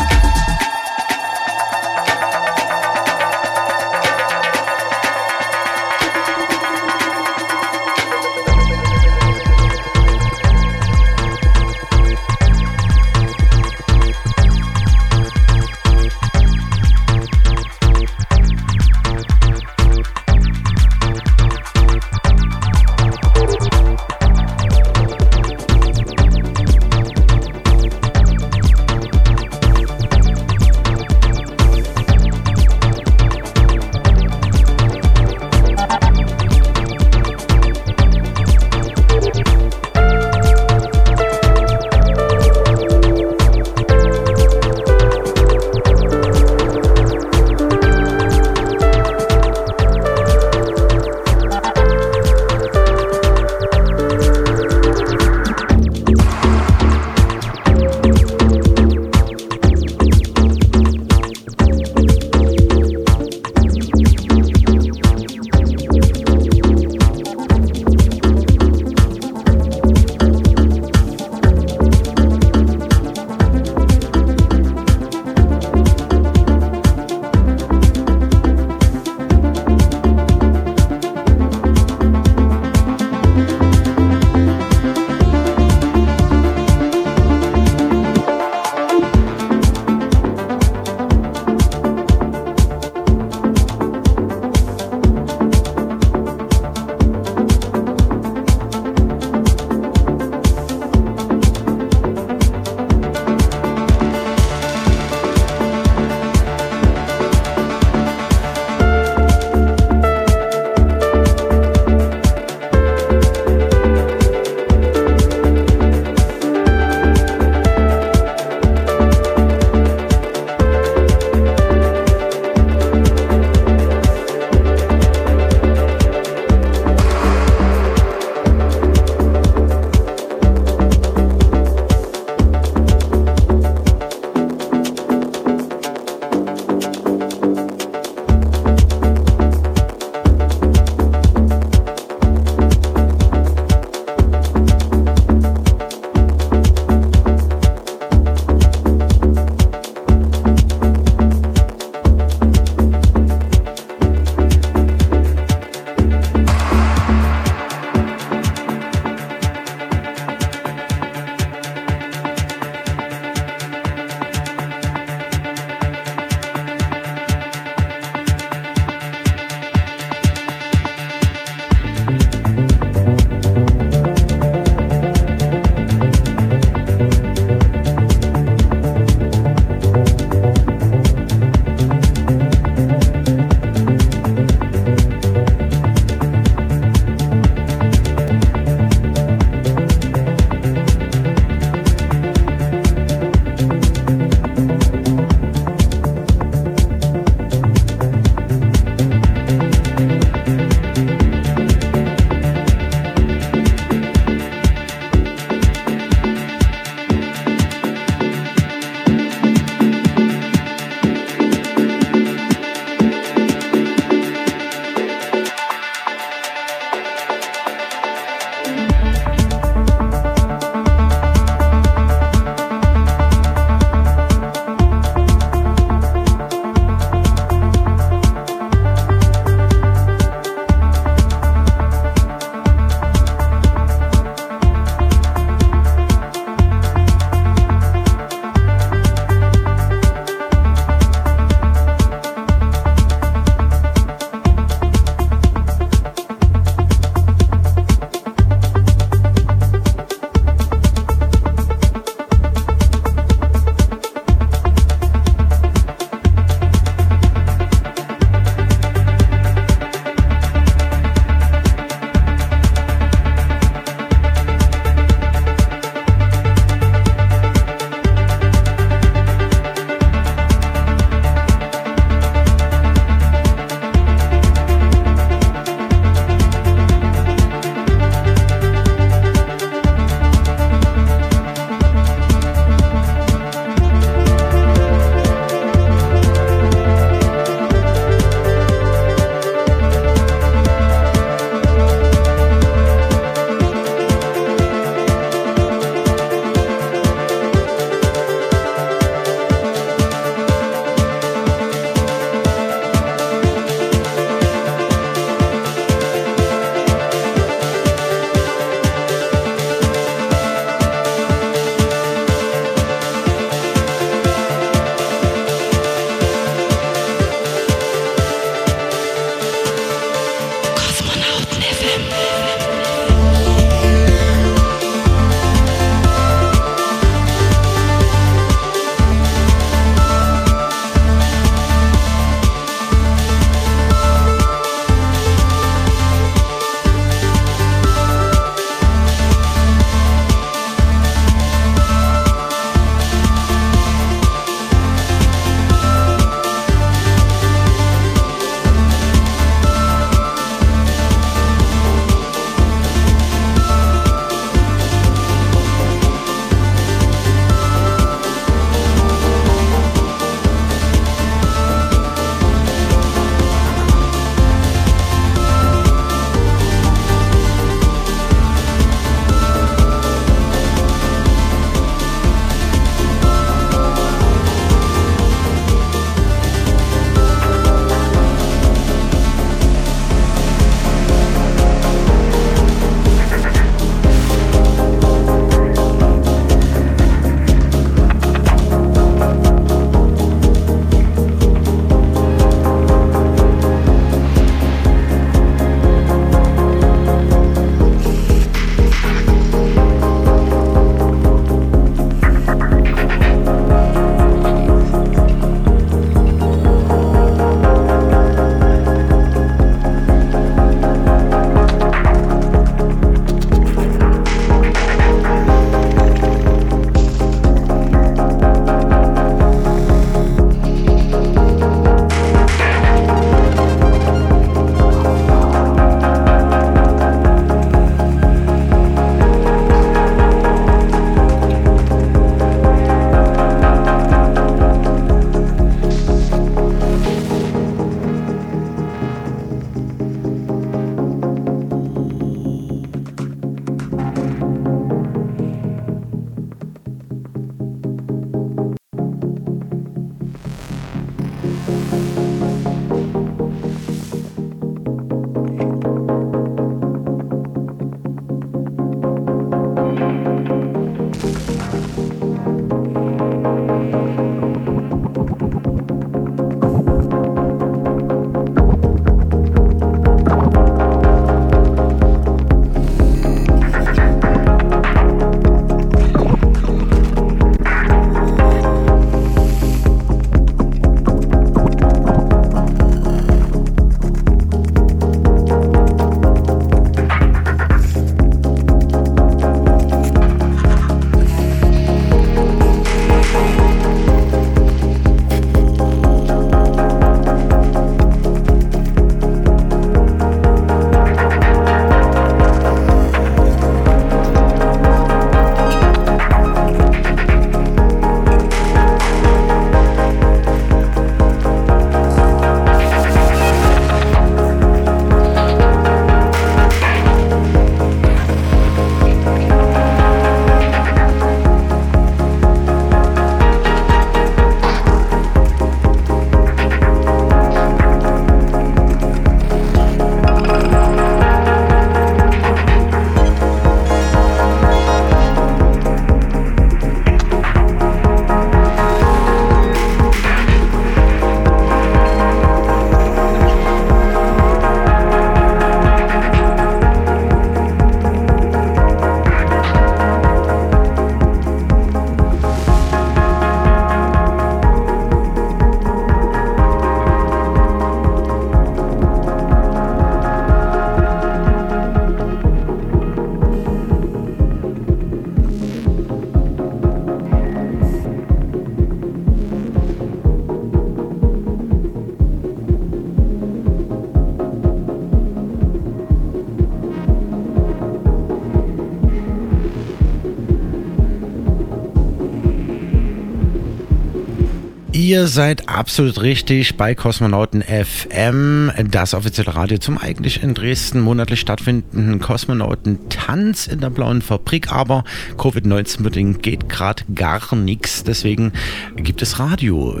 Ihr seid absolut richtig bei Kosmonauten FM, das offizielle Radio zum eigentlich in Dresden monatlich stattfindenden Kosmonautentanz in der blauen Fabrik. Aber Covid-19 bedingt geht gerade gar nichts. Deswegen gibt es Radio.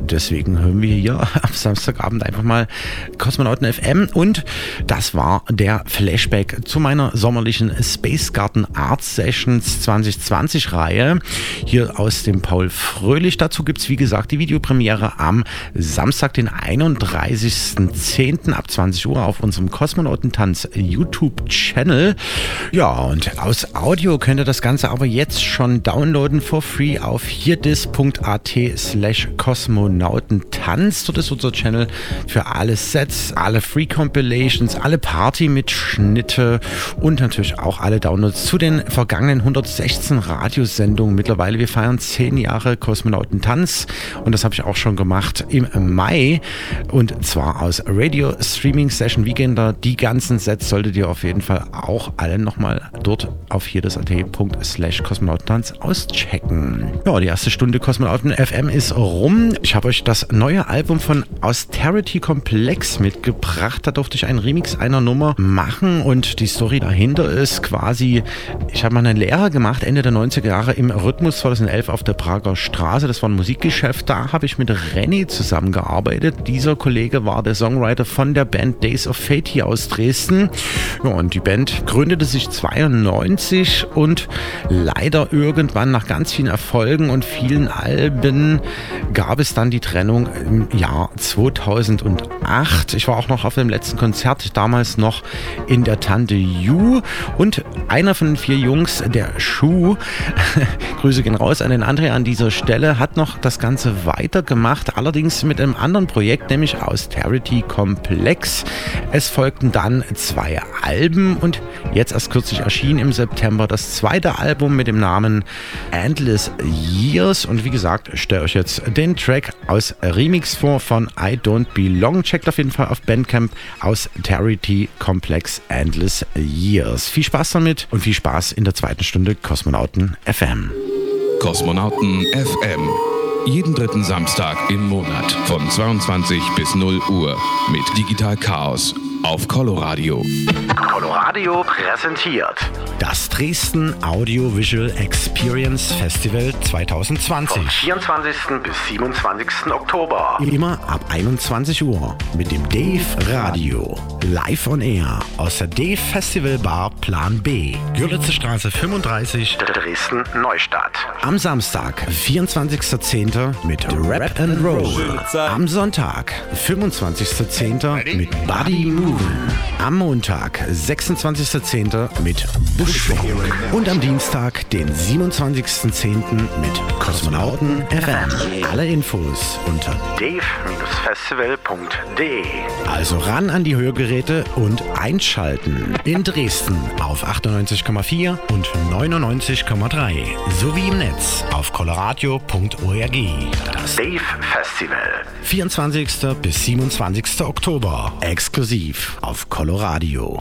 Deswegen hören wir hier am Samstagabend einfach mal Kosmonauten FM. Und das war der Flashback zu meiner sommerlichen Space Garden Art Sessions 2020 Reihe. Hier aus dem Paul Fröhlich. Dazu gibt es, wie gesagt, die Videopremiere am Samstag, den 31.10. ab 20 Uhr auf unserem Kosmonautentanz YouTube-Channel. Ja, und aus Audio könnt ihr das Ganze aber jetzt schon downloaden for free auf hierdis.at slash kosmonautentanz. Dort ist unser Channel für alle Sets, alle Free Compilations, alle Party-Mitschnitte und natürlich auch alle Downloads zu den vergangenen 116 Radiosendungen. Mittlerweile, wir feiern 10 Jahre Kosmonautentanz und das habe ich auch schon gemacht im Mai und zwar aus Radio Streaming Session Weekender. Die ganzen Sets solltet ihr auf jeden Fall auch alle nochmal dort auf hier das slash Kosmonautentanz auschecken. Ja, die erste Stunde Kosmonauten FM ist rum. Ich habe euch das neue Album von Austerity Complex mitgebracht. Da durfte ich einen Remix einer Nummer machen und die Story dahinter ist quasi, ich habe mal eine Lehre gemacht Ende der 90er Jahre im Rhythmus 2011 auf der Prager Straße. Das war ein Musikgeschäft. Da habe ich mit Renny zusammengearbeitet. Dieser Kollege war der Songwriter von der Band Days of Fate hier aus Dresden. Ja, und die Band gründete sich 92 und leider irgendwann nach ganz vielen Erfolgen und vielen Alben gab es dann die Trennung im Jahr 2008. Ich war auch noch auf dem letzten Konzert, damals noch in der Tante Ju und einer von den vier Jungs, der Schuh, Grüße gehen raus an den André an dieser Stelle, hat noch das Ganze weitergemacht, allerdings mit einem anderen Projekt, nämlich Austerity Complex. Es folgten dann zwei Alben und jetzt erst kürzlich erschien im September das zweite Album mit dem Namen Endless Years und wie gesagt, stelle euch jetzt den Track aus Remix vor von I Don't Belong. Checkt auf jeden Fall auf Bandcamp Austerity Complex Endless Years. Viel Spaß damit und viel Spaß in der zweiten Stunde Kosmonauten FM. Kosmonauten FM. Jeden dritten Samstag im Monat von 22 bis 0 Uhr mit Digital Chaos auf Coloradio. Coloradio präsentiert das Dresden Audiovisual Experience Festival 2020. Vom 24. bis 27. Oktober. Immer ab 21 Uhr mit dem Dave Radio. Live on Air aus der Dave Festival Bar Plan B. Görlitzer Straße 35. Dresden Neustadt. Am Samstag, 24.10. mit Rap and Roll. Am Sonntag, 25.10. mit Buddy Movin. Am Montag, 26.10. mit Bushwalk. Und am Dienstag, den 27.10. mit Kosmonauten FM. Alle Infos unter dave-festival.de. Also ran an die Hörgeräte und einschalten. In Dresden auf 98,4 und 99,3 sowie im Netz auf coloradio.org. Das Dave Festival. 24. bis 27. Oktober. Exklusiv auf Coloradio.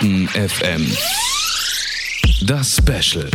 Kosmonauten FM. Das Special.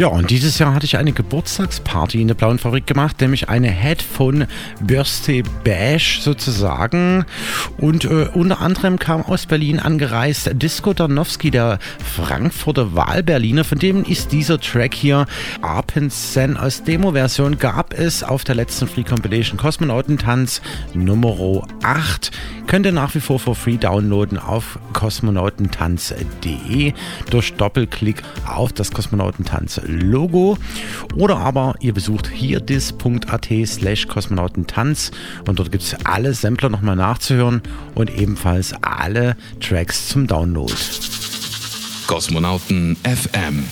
Ja, und dieses Jahr hatte ich eine Geburtstagsparty in der Blauen Fabrik gemacht, nämlich eine Headphone Birthday Bash sozusagen. Und äh, unter anderem kam aus Berlin angereist Disco Danowski, der Frankfurter Wahlberliner. Von dem ist dieser Track hier Arpensen aus Demo-Version. Gab es auf der letzten Free Compilation Kosmonautentanz Nummer 8. Könnt ihr nach wie vor for free downloaden auf kosmonautentanz.de durch Doppelklick auf das Kosmonautentanz Logo oder aber ihr besucht hier dis.at slash kosmonautentanz und dort gibt es alle Sampler nochmal nachzuhören und ebenfalls alle Tracks zum Download. Kosmonauten FM.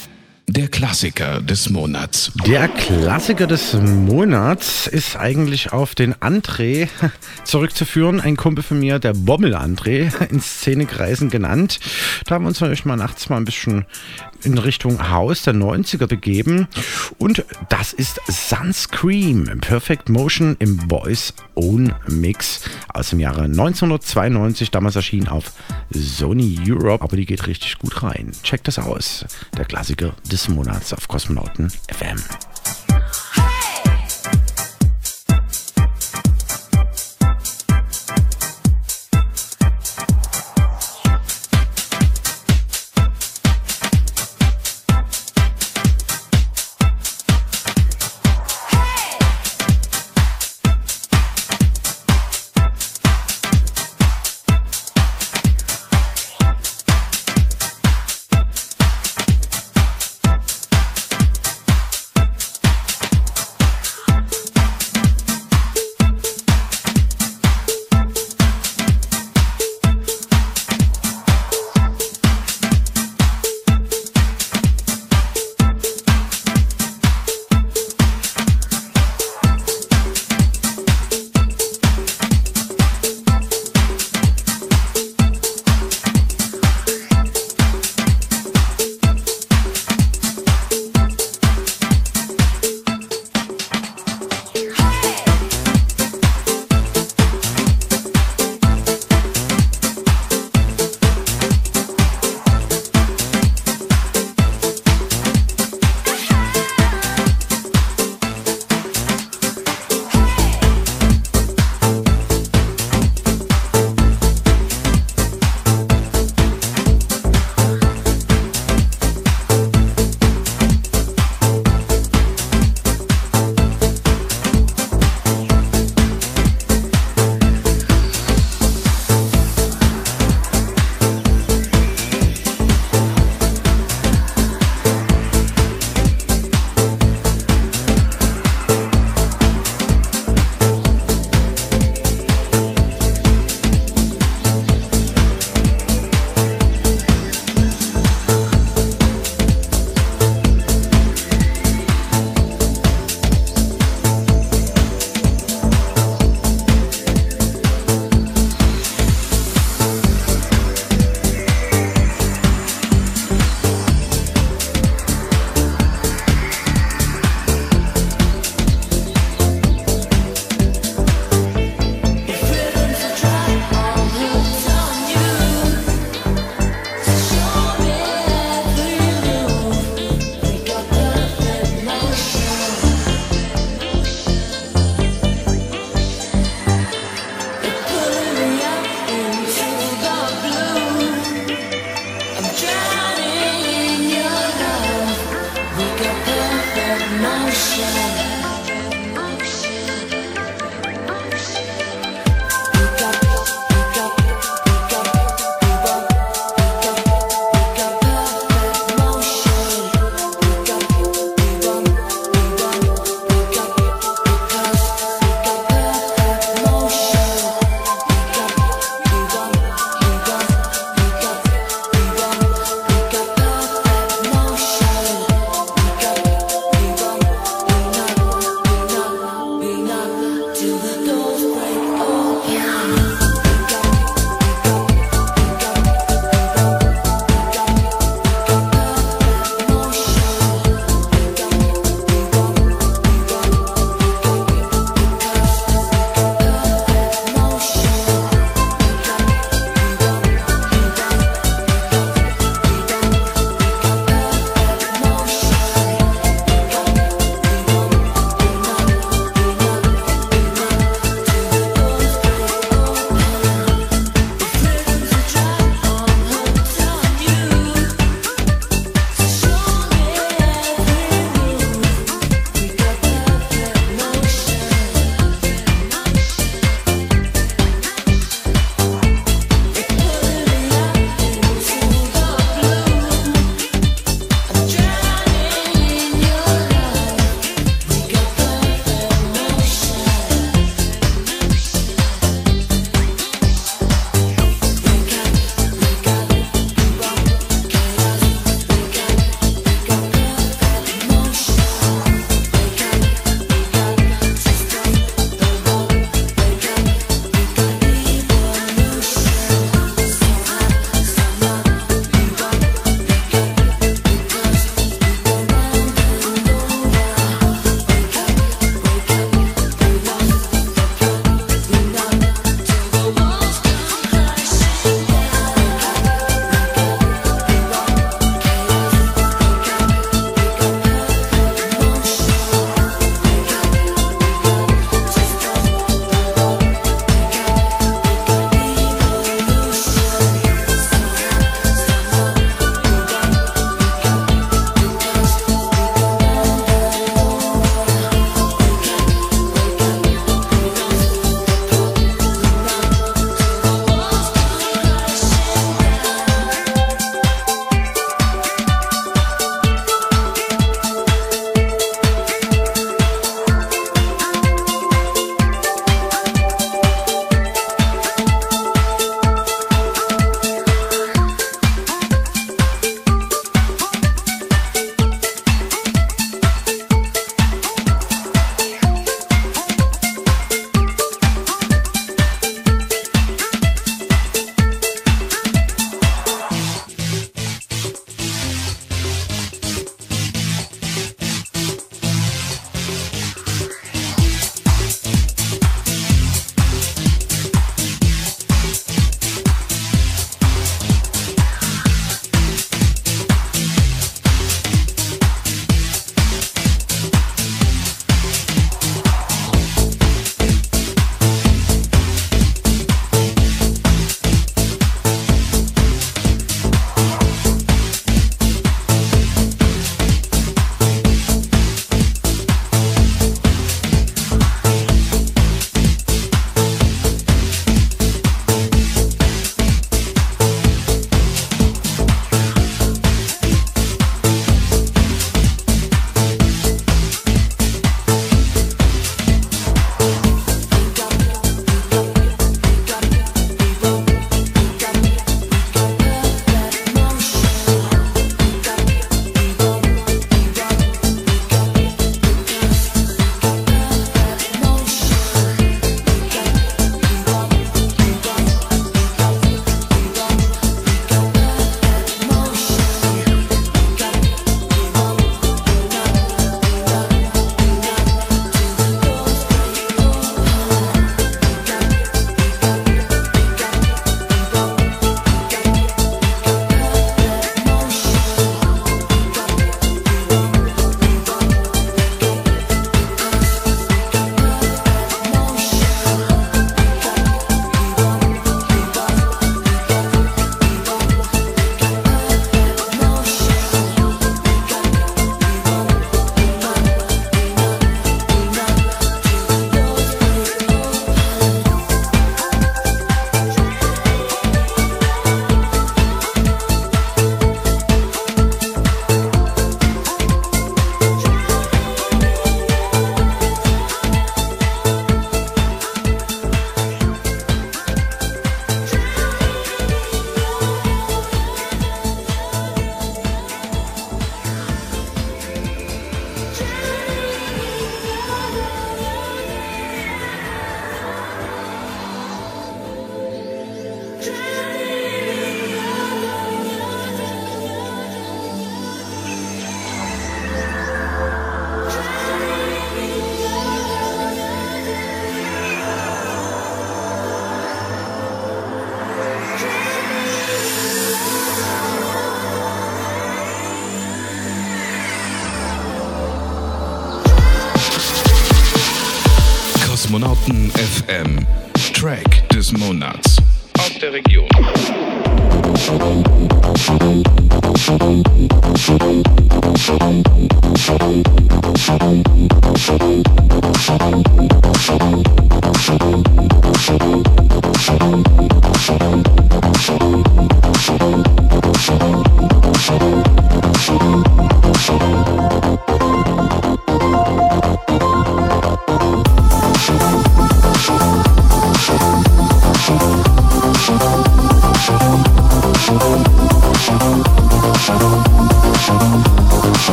Der Klassiker des Monats. Der Klassiker des Monats ist eigentlich auf den André zurückzuführen. Ein Kumpel von mir, der Bommel André, in Szenekreisen genannt. Da haben wir uns natürlich mal nachts mal ein bisschen in Richtung Haus der 90er begeben. Und das ist Sunscream, Perfect Motion im Boys Own Mix aus dem Jahre 1992. Damals erschien auf Sony Europe, aber die geht richtig gut rein. Checkt das aus. Der Klassiker des Monats auf Kosmonauten FM.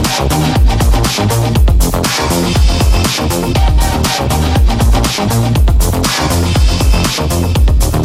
Thank you.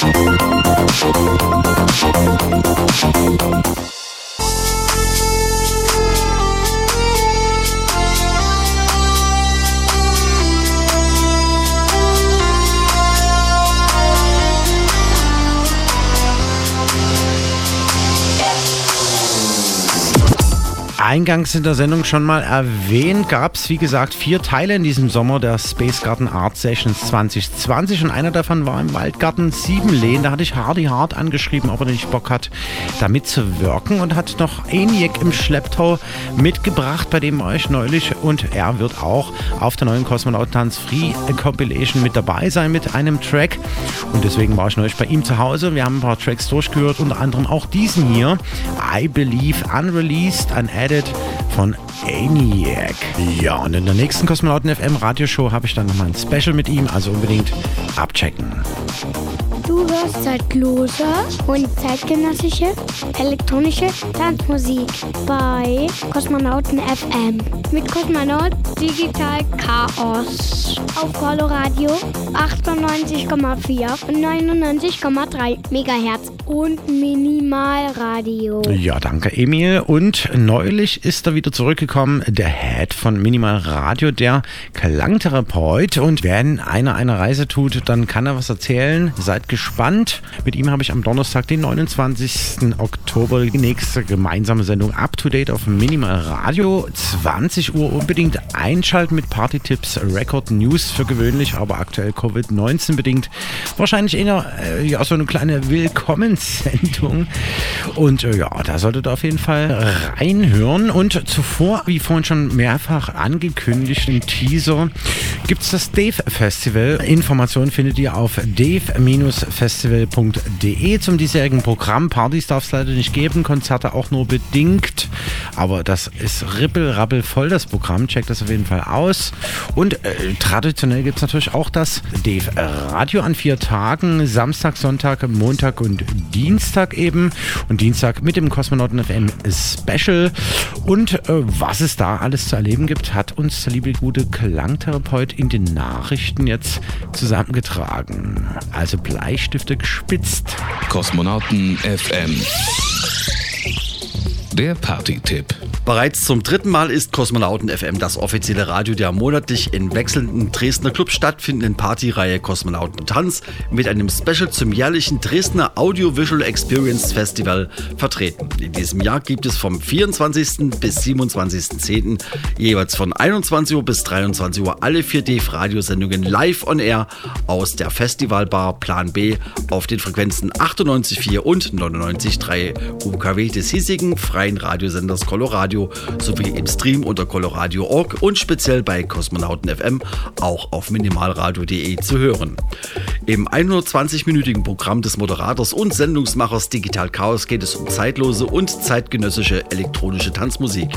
どこ? Eingangs in der Sendung schon mal erwähnt, gab es wie gesagt vier Teile in diesem Sommer der Space Garden Art Sessions 2020 und einer davon war im Waldgarten Siebenlehn. Da hatte ich Hardy Hart angeschrieben, ob er nicht Bock hat, da mitzuwirken und hat noch ENIAC im Schlepptau mitgebracht, bei dem war ich neulich und er wird auch auf der neuen Kosmonautentanz Free Compilation mit dabei sein mit einem Track und deswegen war ich neulich bei ihm zu Hause. Wir haben ein paar Tracks durchgehört, unter anderem auch diesen hier, I Believe Unreleased, Unadded von ENIAC. Ja, und in der nächsten Kosmonauten FM Radioshow habe ich dann nochmal ein Special mit ihm, also unbedingt abchecken. Du hörst zeitlose und zeitgenössische elektronische Tanzmusik bei Kosmonauten FM mit Kosmonaut Digital Chaos auf Coloradio 98,4 und 99,3 Megahertz und Minimalradio. Ja, danke Emil. Und neulich ist er wieder zurückgekommen, der Head von Minimal Radio, der Klangtherapeut. Und wenn einer eine Reise tut, dann kann er was erzählen. Seid gespannt. Mit ihm habe ich am Donnerstag, den 29. Oktober, die nächste gemeinsame Sendung Up to Date auf Minimal Radio. 20 Uhr unbedingt einschalten mit Party-Tipps, Record News für gewöhnlich, aber aktuell Covid-19 bedingt. Wahrscheinlich eher äh, ja, so eine kleine Willkommenssendung. Und äh, ja, da solltet ihr auf jeden Fall reinhören. Und zuvor, wie vorhin schon mehrfach angekündigt, im Teaser, gibt es das Dave Festival. Informationen findet ihr auf dave-festival.de zum diesjährigen Programm. Partys darf es leider nicht geben, Konzerte auch nur bedingt. Aber das ist rippel, voll, das Programm. Checkt das auf jeden Fall aus. Und äh, traditionell gibt es natürlich auch das Dave Radio an vier Tagen. Samstag, Sonntag, Montag und Dienstag eben. Und Dienstag mit dem Kosmonauten FM Special. Und äh, was es da alles zu erleben gibt, hat uns der liebe gute Klangtherapeut in den Nachrichten jetzt zusammengetragen. Also Bleistifte gespitzt. Kosmonauten FM. Der Party-Tipp. Bereits zum dritten Mal ist Kosmonauten FM das offizielle Radio der monatlich in wechselnden Dresdner Clubs stattfindenden Partyreihe Kosmonauten Tanz mit einem Special zum jährlichen Dresdner Audiovisual Experience Festival vertreten. In diesem Jahr gibt es vom 24. bis 27.10. jeweils von 21 Uhr bis 23 Uhr alle vier D-Radiosendungen live on air aus der Festivalbar Plan B auf den Frequenzen 98,4 und 99,3 UKW des hiesigen freien Radiosenders Coloradio sowie im Stream unter coloradio.org und speziell bei Kosmonauten FM auch auf minimalradio.de zu hören. Im 120-minütigen Programm des Moderators und Sendungsmachers Digital Chaos geht es um zeitlose und zeitgenössische elektronische Tanzmusik.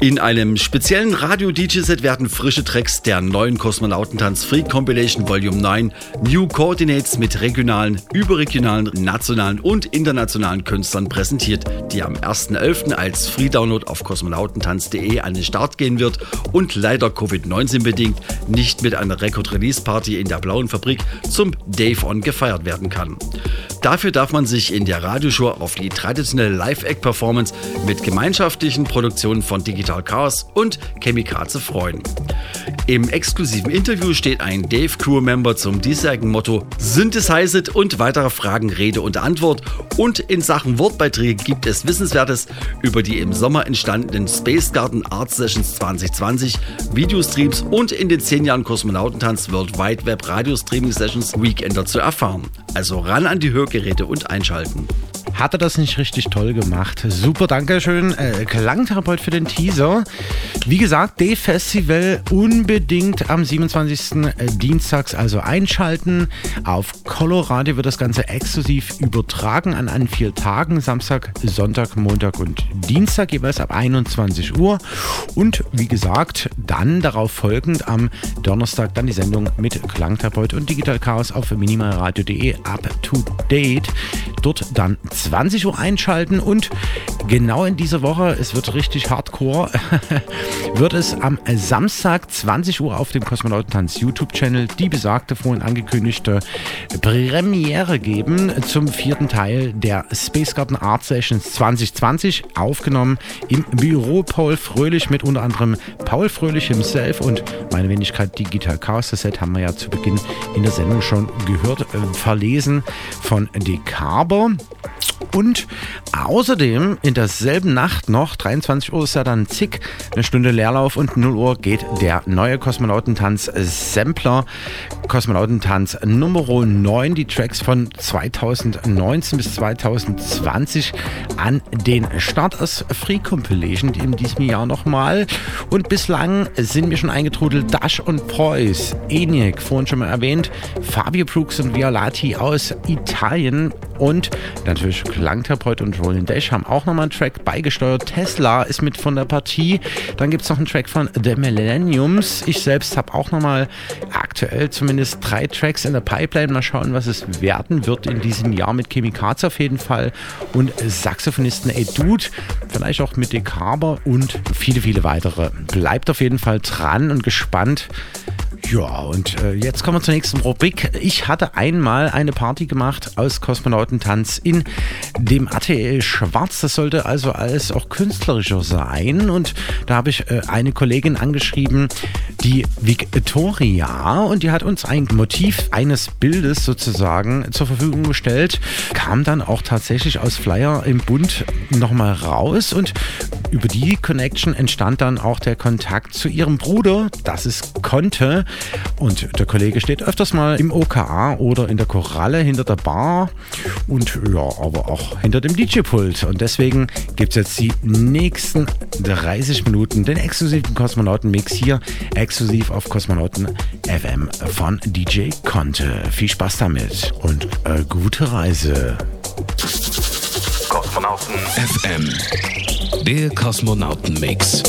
In einem speziellen Radio-DJ-Set werden frische Tracks der neuen Kosmonautentanz Free Compilation Volume 9 New Coordinates mit regionalen, überregionalen, nationalen und internationalen Künstlern präsentiert, die am 1.11. als Free-Download auf kosmonautentanz.de an den Start gehen wird und leider Covid-19 bedingt nicht mit einer Record-Release-Party in der Blauen Fabrik zum Dave On gefeiert werden kann. Dafür darf man sich in der Radioshow auf die traditionelle Live-Act-Performance mit gemeinschaftlichen Produktionen von Digital Chaos und Chemikaze freuen. Im exklusiven Interview steht ein Dave Crew-Member zum diesjährigen Motto Synthesized und weitere Fragen Rede und Antwort und in Sachen Wortbeiträge gibt es Wissenswertes über die im Sommer entstandenen Space Garden Art Sessions 2020, Videostreams und in den 10 Jahren Kosmonautentanz World Wide Web Radio Streaming Sessions Weekender zu erfahren. Also ran an die Hörgeräte und einschalten. Hat er das nicht richtig toll gemacht? Super, danke schön. Äh, Klangtherapeut für den Teaser. Wie gesagt, D-Festival unbedingt am 27. Dienstags also einschalten. Auf Colorado wird das Ganze exklusiv übertragen an an vier Tagen. Samstag, Sonntag, Montag und Dienstag jeweils ab 21 Uhr. Und wie gesagt, dann darauf folgend am Donnerstag dann die Sendung mit Klangtherapeut und Digital Chaos auf minimalradio.de up to date. Dort dann 20 Uhr einschalten und genau in dieser Woche, es wird richtig hardcore, wird es am Samstag 20 Uhr auf dem Kosmonautentanz YouTube-Channel die besagte vorhin angekündigte Premiere geben zum vierten Teil der Space Garden Art Sessions 2020, aufgenommen im Büro Paul Fröhlich mit unter anderem Paul Fröhlich himself und meine Wenigkeit Digital Chaos. Das Set haben wir ja zu Beginn in der Sendung schon gehört, äh, verlesen von Decarber. Und außerdem in derselben Nacht noch, 23 Uhr ist ja dann zick, eine Stunde Leerlauf und 0 Uhr geht der neue Kosmonautentanz Sampler. Kosmonautentanz Nummer 9, die Tracks von 2019 bis 2020 an den Start als Free Compilation in diesem Jahr nochmal. Und bislang sind mir schon eingetrudelt Dash und Preuß, ENIAC, vorhin schon mal erwähnt, Fabio Brooks und Violati aus Italien und natürlich Klangtherapeut und Roland Dash haben auch nochmal einen Track beigesteuert. Tesla ist mit von der Partie. Dann gibt es noch einen Track von The Millenniums. Ich selbst habe auch nochmal aktuell zumindest drei Tracks in der Pipeline. Mal schauen, was es werden wird in diesem Jahr mit Chemikaz auf jeden Fall und Saxophonisten Ed Dude, vielleicht auch mit Decarber und viele, viele weitere. Bleibt auf jeden Fall dran und gespannt. Ja, und äh, jetzt kommen wir zur nächsten Rubrik. Ich hatte einmal eine Party gemacht aus Kosmonautentanz in dem ATL Schwarz. Das sollte also alles auch künstlerischer sein. Und da habe ich äh, eine Kollegin angeschrieben, die Victoria, und die hat uns ein Motiv eines Bildes sozusagen zur Verfügung gestellt. Kam dann auch tatsächlich aus Flyer im Bund nochmal raus und über die Connection entstand dann auch der Kontakt zu ihrem Bruder, das ist Conte. Und der Kollege steht öfters mal im OKA oder in der Koralle hinter der Bar und ja, aber auch hinter dem DJ-Pult. Und deswegen gibt es jetzt die nächsten 30 Minuten den exklusiven Kosmonauten-Mix hier exklusiv auf Kosmonauten FM von DJ Conte. Viel Spaß damit und äh, gute Reise. Kosmonauten FM. Der Kosmonauten-Mix.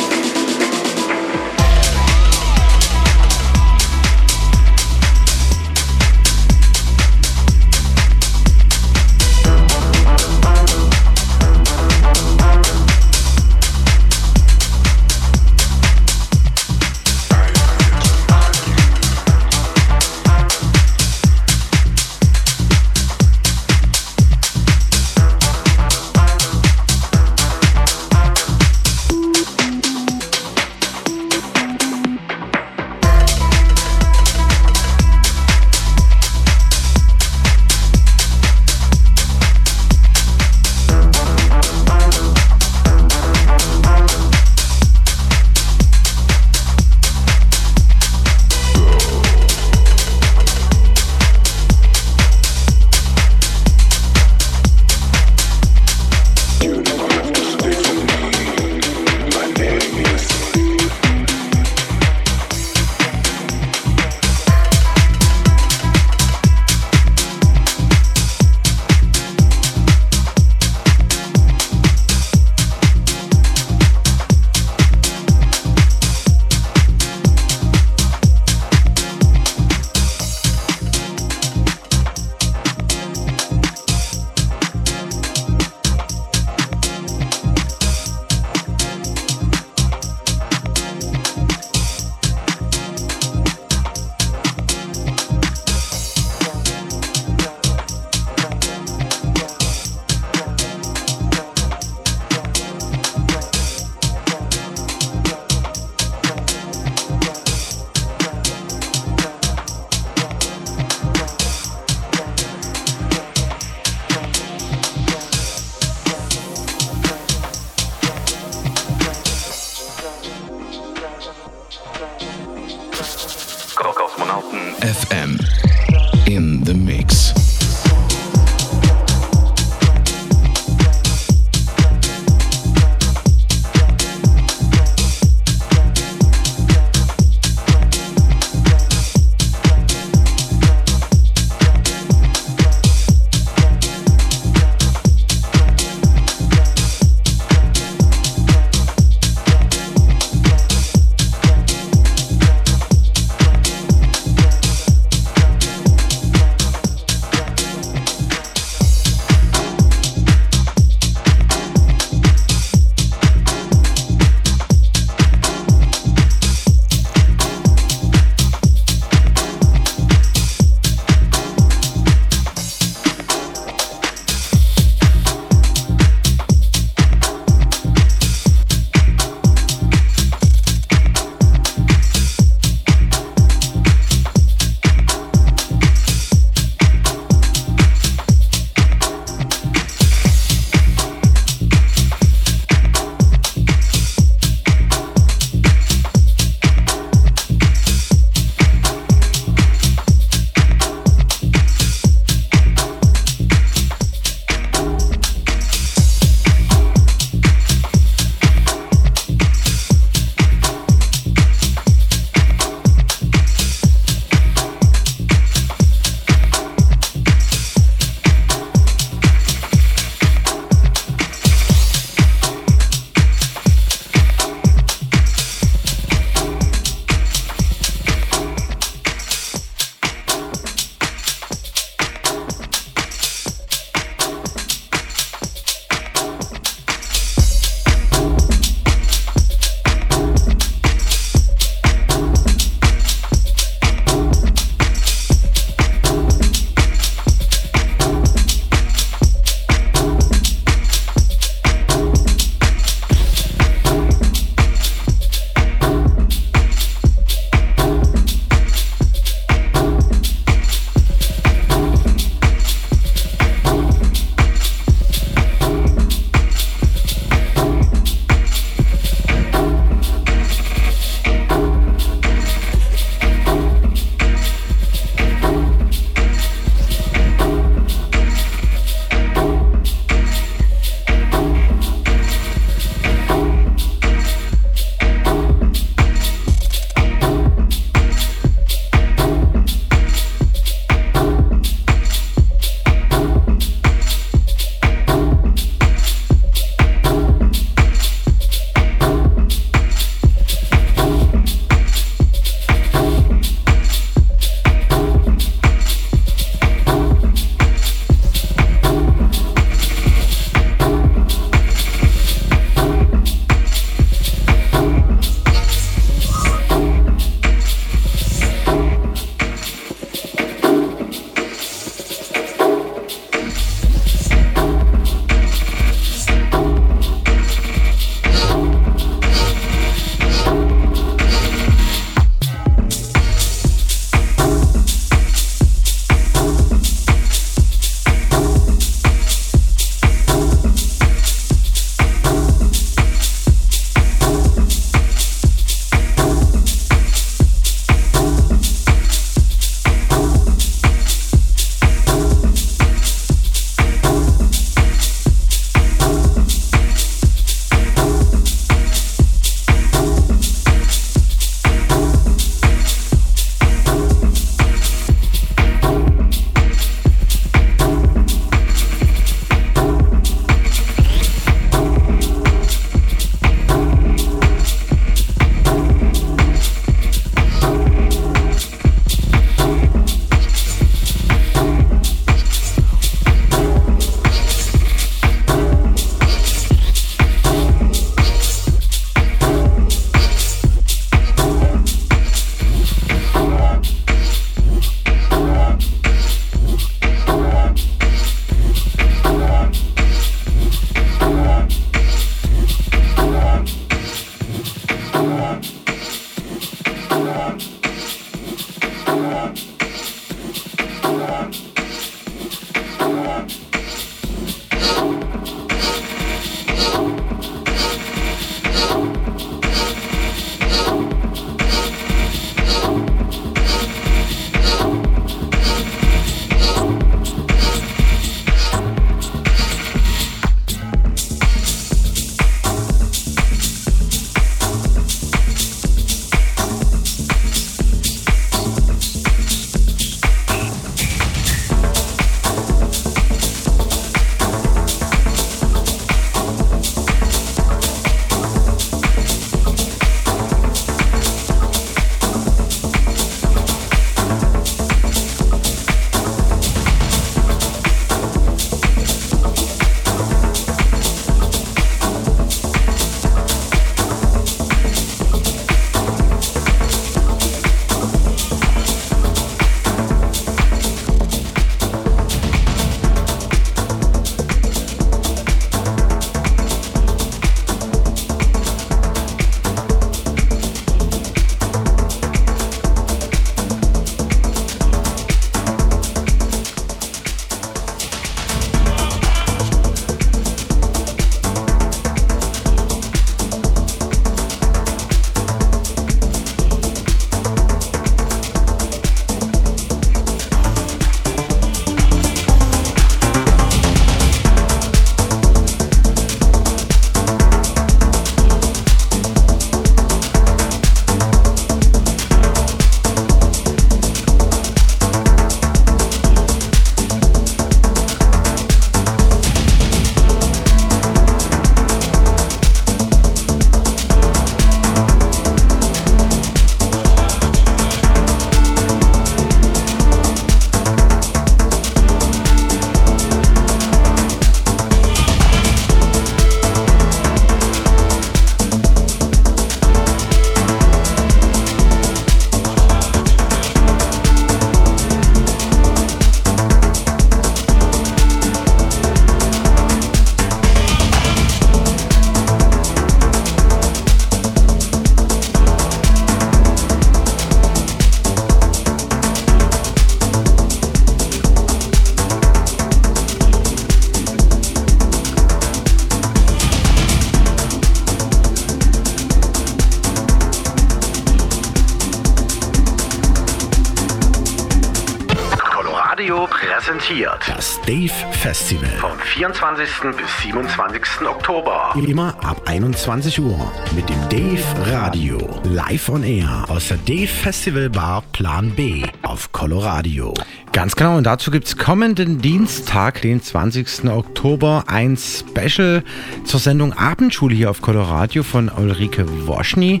24. bis 27. Oktober. Immer ab 21 Uhr mit dem Dave Radio. Live on Air aus der Dave Festival Bar Plan B auf Coloradio. Ganz genau, und dazu gibt es kommenden Dienstag, den 20. Oktober, ein Special zur Sendung Abendschule hier auf Coloradio von Ulrike Woschny.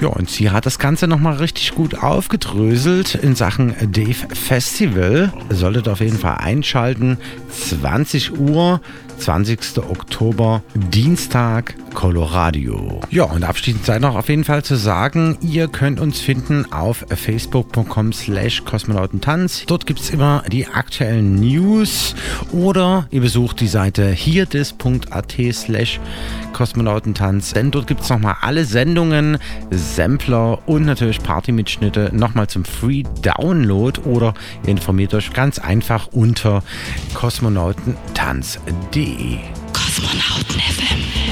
Ja, und sie hat das Ganze nochmal richtig gut aufgedröselt in Sachen Dave Festival. Solltet auf jeden Fall einschalten. 20 Uhr, 20. Oktober, Dienstag, Coloradio. Ja, und abschließend sei noch auf jeden Fall zu sagen, ihr könnt uns finden auf facebook.com slash kosmonautentanz. Dort gibt es immer die aktuellen News oder ihr besucht die Seite hierdis.at slash kosmonautentanz, denn dort gibt es nochmal alle Sendungen, Sampler und natürlich Partymitschnitte nochmal zum Free Download oder ihr informiert euch ganz einfach unter kosmonautentanz.de. Kosmonauten FM.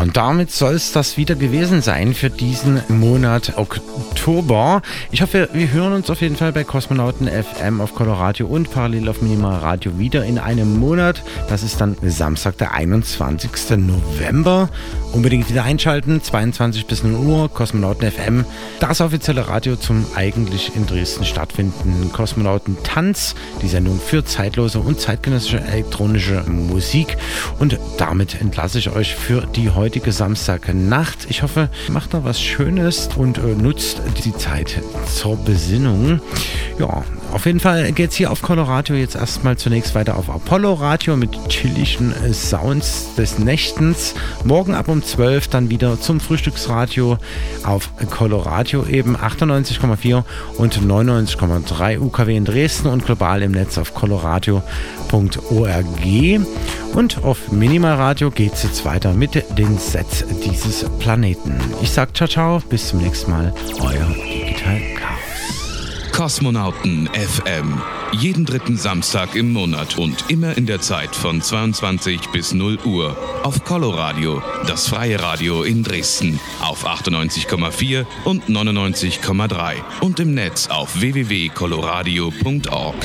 Und damit soll es das wieder gewesen sein für diesen Monat Oktober. Ich hoffe, wir hören uns auf jeden Fall bei Kosmonauten FM auf Coloradio und parallel auf Minimal Radio wieder in einem Monat. Das ist dann Samstag, der 21. November. Unbedingt wieder einschalten, 22 bis 0 Uhr, Kosmonauten FM. Das offizielle Radio zum eigentlich in Dresden stattfindenden Kosmonauten Tanz. Die Sendung für zeitlose und zeitgenössische elektronische Musik. Und damit entlasse ich euch für die heutige Samstagnacht. Ich hoffe, macht noch was Schönes und äh, nutzt die Zeit zur Besinnung. Ja, auf jeden Fall geht es hier auf Colorado jetzt erstmal zunächst weiter auf Apollo Radio mit chilligen Sounds des Nächtens. Morgen ab um 12 dann wieder zum Frühstücksradio auf Colorado eben 98,4 und 99,3 UKW in Dresden und global im Netz auf coloradio.org. Und auf Minimal Radio geht es jetzt weiter mit den Sets dieses Planeten. Ich sag ciao ciao, bis zum nächsten Mal, euer Digital Chaos. Kosmonauten FM. Jeden dritten Samstag im Monat und immer in der Zeit von 22 bis 0 Uhr auf Coloradio, das freie Radio in Dresden auf 98,4 und 99,3 und im Netz auf www.coloradio.org.